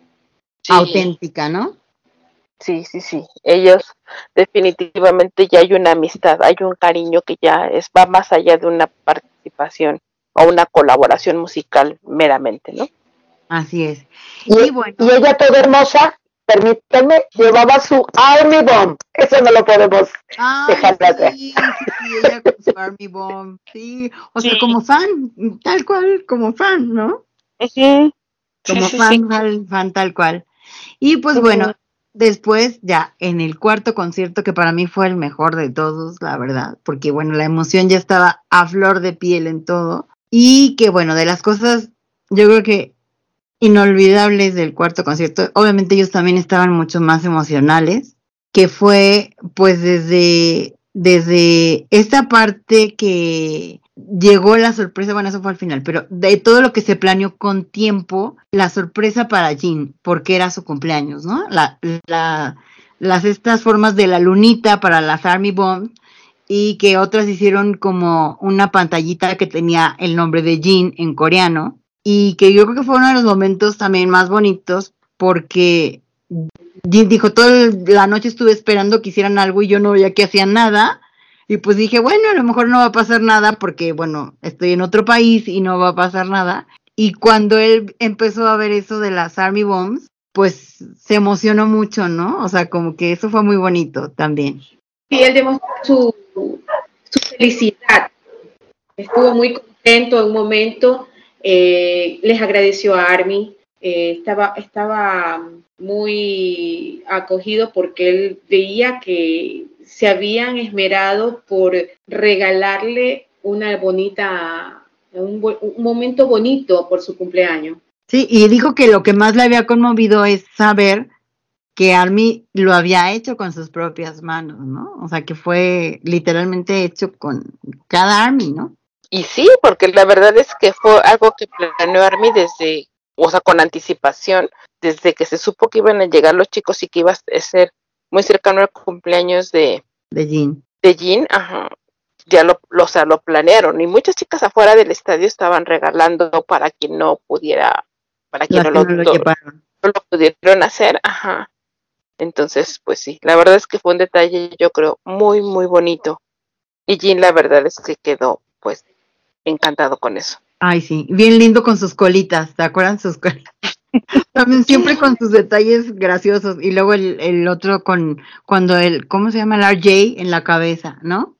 sí. auténtica, ¿no? Sí, sí, sí. Ellos definitivamente ya hay una amistad, hay un cariño que ya es va más allá de una participación o una colaboración musical meramente, ¿no? Así es. Y, Y bueno. y ella toda hermosa, permítanme, llevaba su Army Bomb. Eso no lo podemos. Ay, Déjala atrás. sí, sí, sí, ella con su Army Bomb, sí, o sea, como fan, tal cual, como fan, ¿no? Ujú. Sí, Como sí, fan, fan, fan tal cual. Y pues bueno, después ya en el cuarto concierto, que para mí fue el mejor de todos, la verdad, porque bueno, la emoción ya estaba a flor de piel en todo. Y que bueno, de las cosas, yo creo que inolvidables del cuarto concierto, obviamente ellos también estaban mucho más emocionales, que fue pues desde, desde esta parte que llegó la sorpresa, bueno, eso fue al final, pero de todo lo que se planeó con tiempo, la sorpresa para Jean, porque era su cumpleaños, ¿no? La, la, las estas formas de la lunita para las Army Bombs y que otras hicieron como una pantallita que tenía el nombre de Jean en coreano y que yo creo que fue uno de los momentos también más bonitos porque dijo, toda la noche estuve esperando que hicieran algo y yo no veía que hacían nada. Y pues dije, bueno, a lo mejor no va a pasar nada porque, bueno, estoy en otro país y no va a pasar nada. Y cuando él empezó a ver eso de las Army Bombs, pues se emocionó mucho, ¿no? O sea, como que eso fue muy bonito también. Y él demostró su, su felicidad. Estuvo muy contento en un momento. eh, les agradeció a Army. Eh, estaba, estaba muy acogido porque él veía que se habían esmerado por regalarle una bonita, un, un momento bonito por su cumpleaños. Sí, y dijo que lo que más le había conmovido es saber que Army lo había hecho con sus propias manos, ¿no? O sea, que fue literalmente hecho con cada Army, ¿no? Y sí, porque la verdad es que fue algo que planeó Army desde, o sea, con anticipación, desde que se supo que iban a llegar los chicos y que iba a ser muy cercano al cumpleaños de, De Jean. de Jean, ajá, ya lo, lo, o sea, lo planearon. Y muchas chicas afuera del estadio estaban regalando para quien no pudiera, para quien no lo, no lo pudieron hacer, ajá. Entonces, pues sí, la verdad es que fue un detalle, yo creo, muy, muy bonito. Y Jean, la verdad es que quedó, pues, encantado con eso. Ay, sí, bien lindo con sus colitas, ¿te acuerdan sus colitas? También siempre con sus detalles graciosos. Y luego el, el otro con, cuando el, ¿cómo se llama? El RJ en la cabeza, ¿no?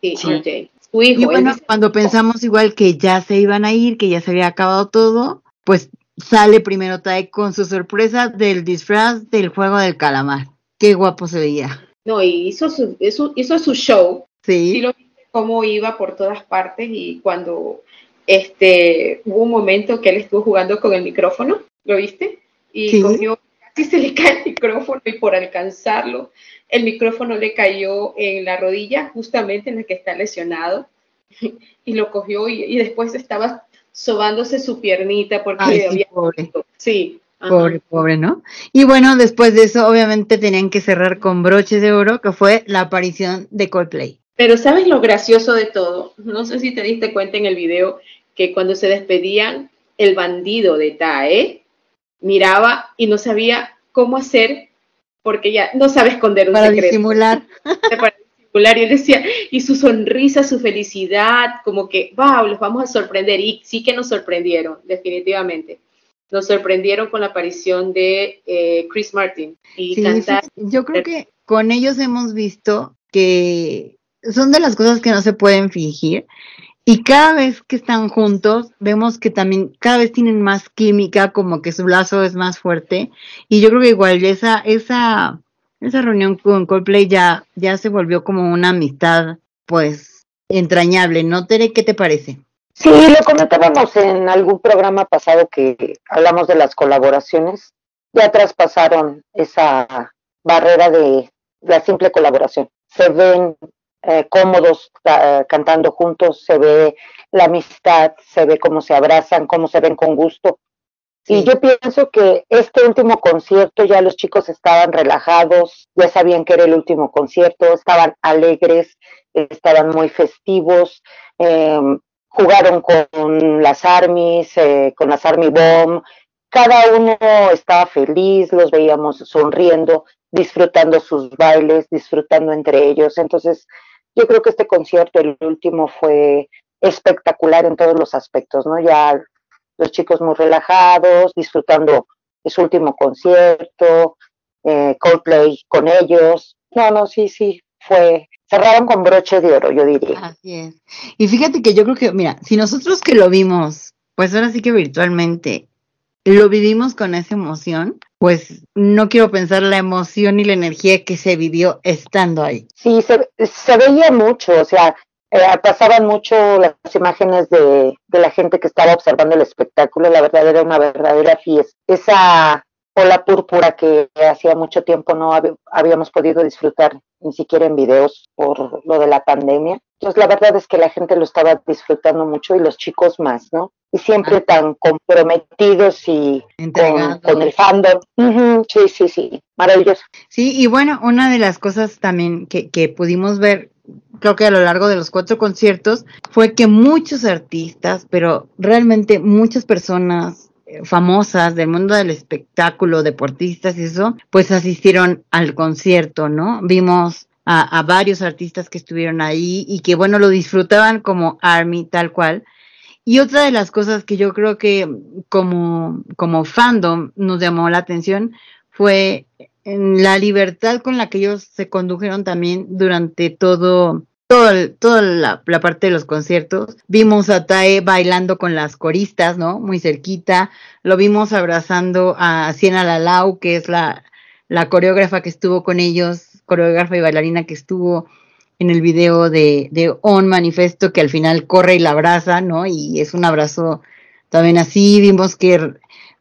Sí, Sí. RJ. Su hijo, Y bueno, dice- cuando pensamos igual que ya se iban a ir, que ya se había acabado todo, pues sale primero Tai con su sorpresa del disfraz del juego del calamar. Qué guapo se veía. no, y hizo su, hizo, hizo su show. Sí. Sí lo cómo iba por todas partes y cuando este hubo un momento que él estuvo jugando con el micrófono, ¿lo viste? Y Sí. cogió, casi se le cae el micrófono y por alcanzarlo, el micrófono le cayó en la rodilla, justamente en la que está lesionado, y lo cogió y, y después estaba sobándose su piernita porque Ay, sí, había pobre. Sí. Pobre, pobre, ¿no? Y bueno, después de eso, obviamente tenían que cerrar con broches de oro, que fue la aparición de Coldplay. Pero ¿sabes lo gracioso de todo? No sé si te diste cuenta en el video que cuando se despedían, el bandido de Tae miraba y no sabía cómo hacer porque ya no sabe esconder un Para secreto. disimular. Para disimular. Y él decía, y su sonrisa, su felicidad, como que, wow, los vamos a sorprender. Y sí que nos sorprendieron, definitivamente. Nos sorprendieron con la aparición de eh, Chris Martin y Sí, cantar. sí, yo creo que con ellos hemos visto que son de las cosas que no se pueden fingir. Y cada vez que están juntos, vemos que también cada vez tienen más química, como que su lazo es más fuerte. Y yo creo que igual esa, esa, esa reunión con Coldplay ya, ya se volvió como una amistad, pues, entrañable, ¿no, Tere? ¿Qué te parece? Sí, lo comentábamos en algún programa pasado que hablamos de las colaboraciones. Ya traspasaron esa barrera de la simple colaboración. Se ven eh, cómodos eh, cantando juntos, se ve la amistad, se ve cómo se abrazan, cómo se ven con gusto. Y yo pienso que este último concierto ya los chicos estaban relajados, ya sabían que era el último concierto, estaban alegres, estaban muy festivos, eh, jugaron con las armies, eh, con las Army Bomb, cada uno estaba feliz, los veíamos sonriendo, disfrutando sus bailes, disfrutando entre ellos. Entonces, yo creo que este concierto, el último, fue espectacular en todos los aspectos, ¿no? Ya los chicos muy relajados, disfrutando de último concierto, eh, Coldplay con ellos. No, no, sí, sí, fue, cerraron con broche de oro, yo diría. Así es. Y fíjate que yo creo que, mira, si nosotros que lo vimos, pues ahora sí que virtualmente, lo vivimos con esa emoción, pues no quiero pensar la emoción y la energía que se vivió estando ahí. Sí, se, veía mucho, o sea, eh, pasaban mucho las imágenes de, la gente que estaba observando el espectáculo, la verdad era una verdadera fiesta. Esa ola púrpura que hacía mucho tiempo no hab- habíamos podido disfrutar ni siquiera en videos por lo de la pandemia. Entonces la verdad es que la gente lo estaba disfrutando mucho y los chicos más, ¿no? Y siempre tan comprometidos y con, el fandom. Sí, sí, sí, maravilloso. Sí, y bueno, una de las cosas también que, que pudimos ver, creo que a lo largo de los cuatro conciertos, fue que muchos artistas, pero realmente muchas personas eh, famosas del mundo del espectáculo, deportistas y eso, pues asistieron al concierto, ¿no? Vimos a, a varios artistas que estuvieron ahí y que, bueno, lo disfrutaban como Army, tal cual. Y otra de las cosas que yo creo que como, como fandom nos llamó la atención fue la libertad con la que ellos se condujeron también durante todo, todo toda la, la parte de los conciertos. Vimos a Tae bailando con las coristas, ¿no? Muy cerquita. Lo vimos abrazando a Siena Lalau, que es la, la coreógrafa que estuvo con ellos, coreógrafa y bailarina que estuvo en el video de, de On Manifesto, que al final corre y la abraza, ¿no? Y es un abrazo también así. Vimos que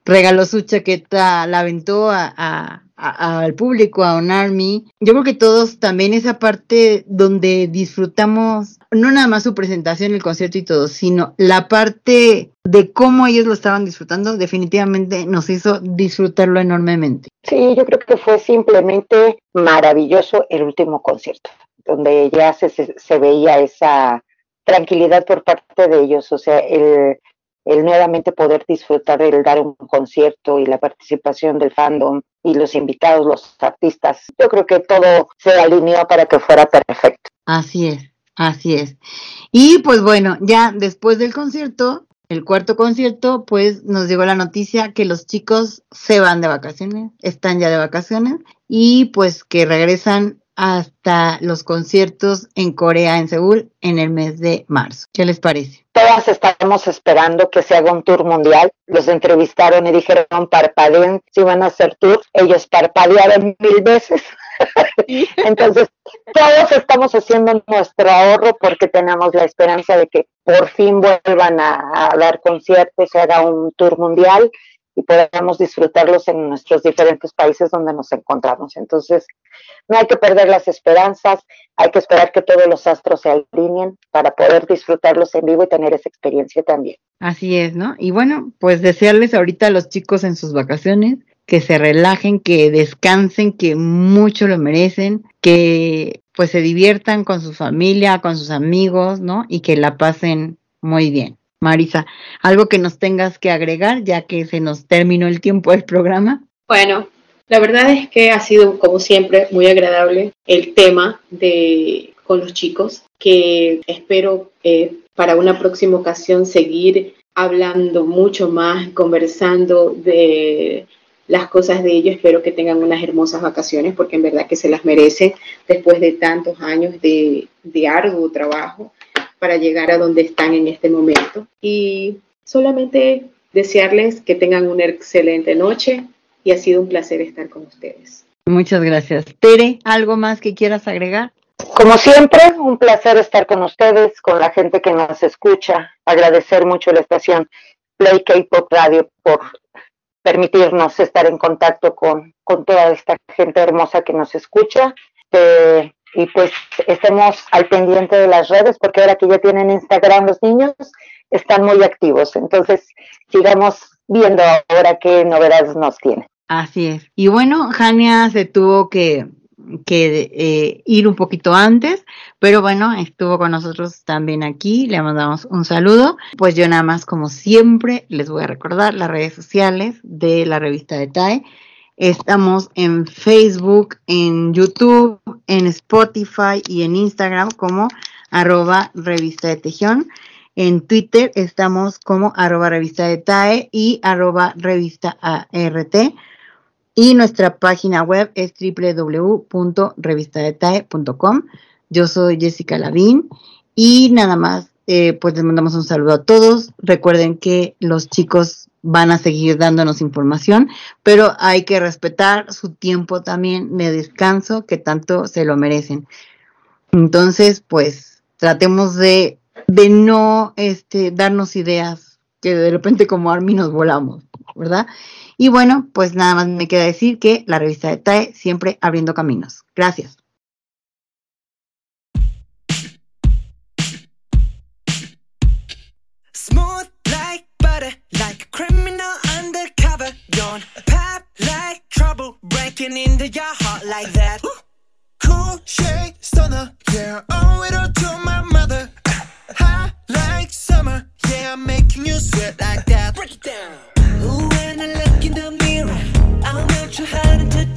regaló su chaqueta, la aventó a, al público, a un army. Yo creo que todos también esa parte donde disfrutamos, no nada más su presentación, el concierto y todo, sino la parte de cómo ellos lo estaban disfrutando, definitivamente nos hizo disfrutarlo enormemente. Sí, yo creo que fue simplemente maravilloso el último concierto, donde ya se, se, veía esa tranquilidad por parte de ellos, o sea, el, el nuevamente poder disfrutar el dar un concierto y la participación del fandom y los invitados, los artistas. Yo creo que todo se alineó para que fuera perfecto. Así es, así es. Y pues bueno, ya después del concierto, el cuarto concierto, pues nos llegó la noticia que los chicos se van de vacaciones, están ya de vacaciones y pues que regresan hasta los conciertos en Corea, en Seúl, en el mes de marzo. ¿Qué les parece? Todas estamos esperando que se haga un tour mundial. Los entrevistaron y dijeron parpadeen si van a hacer tour. Ellos parpadearon mil veces. Entonces, todos estamos haciendo nuestro ahorro porque tenemos la esperanza de que por fin vuelvan a, a dar conciertos, se haga un tour mundial y podamos disfrutarlos en nuestros diferentes países donde nos encontramos. Entonces, no hay que perder las esperanzas, hay que esperar que todos los astros se alineen para poder disfrutarlos en vivo y tener esa experiencia también. Así es, ¿no? Y bueno, pues desearles ahorita a los chicos en sus vacaciones que se relajen, que descansen, que mucho lo merecen, que pues se diviertan con su familia, con sus amigos, ¿no? Y que la pasen muy bien. Marisa, algo que nos tengas que agregar ya que se nos terminó el tiempo del programa. Bueno, la verdad es que ha sido, como siempre, muy agradable el tema de con los chicos, que espero eh, para una próxima ocasión seguir hablando mucho más, conversando de las cosas de ellos. Espero que tengan unas hermosas vacaciones, porque en verdad que se las merecen después de tantos años de, de arduo trabajo para llegar a donde están en este momento. Y solamente desearles que tengan una excelente noche y ha sido un placer estar con ustedes. Muchas gracias. Tere, ¿algo más que quieras agregar? Como siempre, un placer estar con ustedes, con la gente que nos escucha. Agradecer mucho a la estación Play K-Pop Radio por permitirnos estar en contacto con, con toda esta gente hermosa que nos escucha. Eh, y pues estemos al pendiente de las redes, porque ahora que ya tienen Instagram los niños, están muy activos. Entonces, sigamos viendo ahora qué novedades nos tienen. Así es. Y bueno, Jania se tuvo que, que eh, ir un poquito antes, pero bueno, estuvo con nosotros también aquí, le mandamos un saludo. Pues yo nada más, como siempre, les voy a recordar las redes sociales de la revista de. Estamos en Facebook, en YouTube, en Spotify y en Instagram como arroba revista de Tejón. En Twitter estamos como arroba revista de TAE y arroba revista ART. Y nuestra página web es www.revistadetae.com. Yo soy Jessica Lavín y nada más, eh, pues les mandamos un saludo a todos. Recuerden que los chicos van a seguir dándonos información, pero hay que respetar su tiempo también de descanso que tanto se lo merecen. Entonces, pues tratemos de, de no este, darnos ideas que de repente como Army nos volamos, ¿verdad? Y bueno, pues nada más me queda decir que la revista de TAE siempre abriendo caminos. Gracias. Trouble, breaking into your heart like that. Cool shade stunner, yeah, owe it all to my mother. Hot like summer, yeah, I'm making you sweat like that. Break it down. Ooh, when I look in the mirror, I'm not too hard to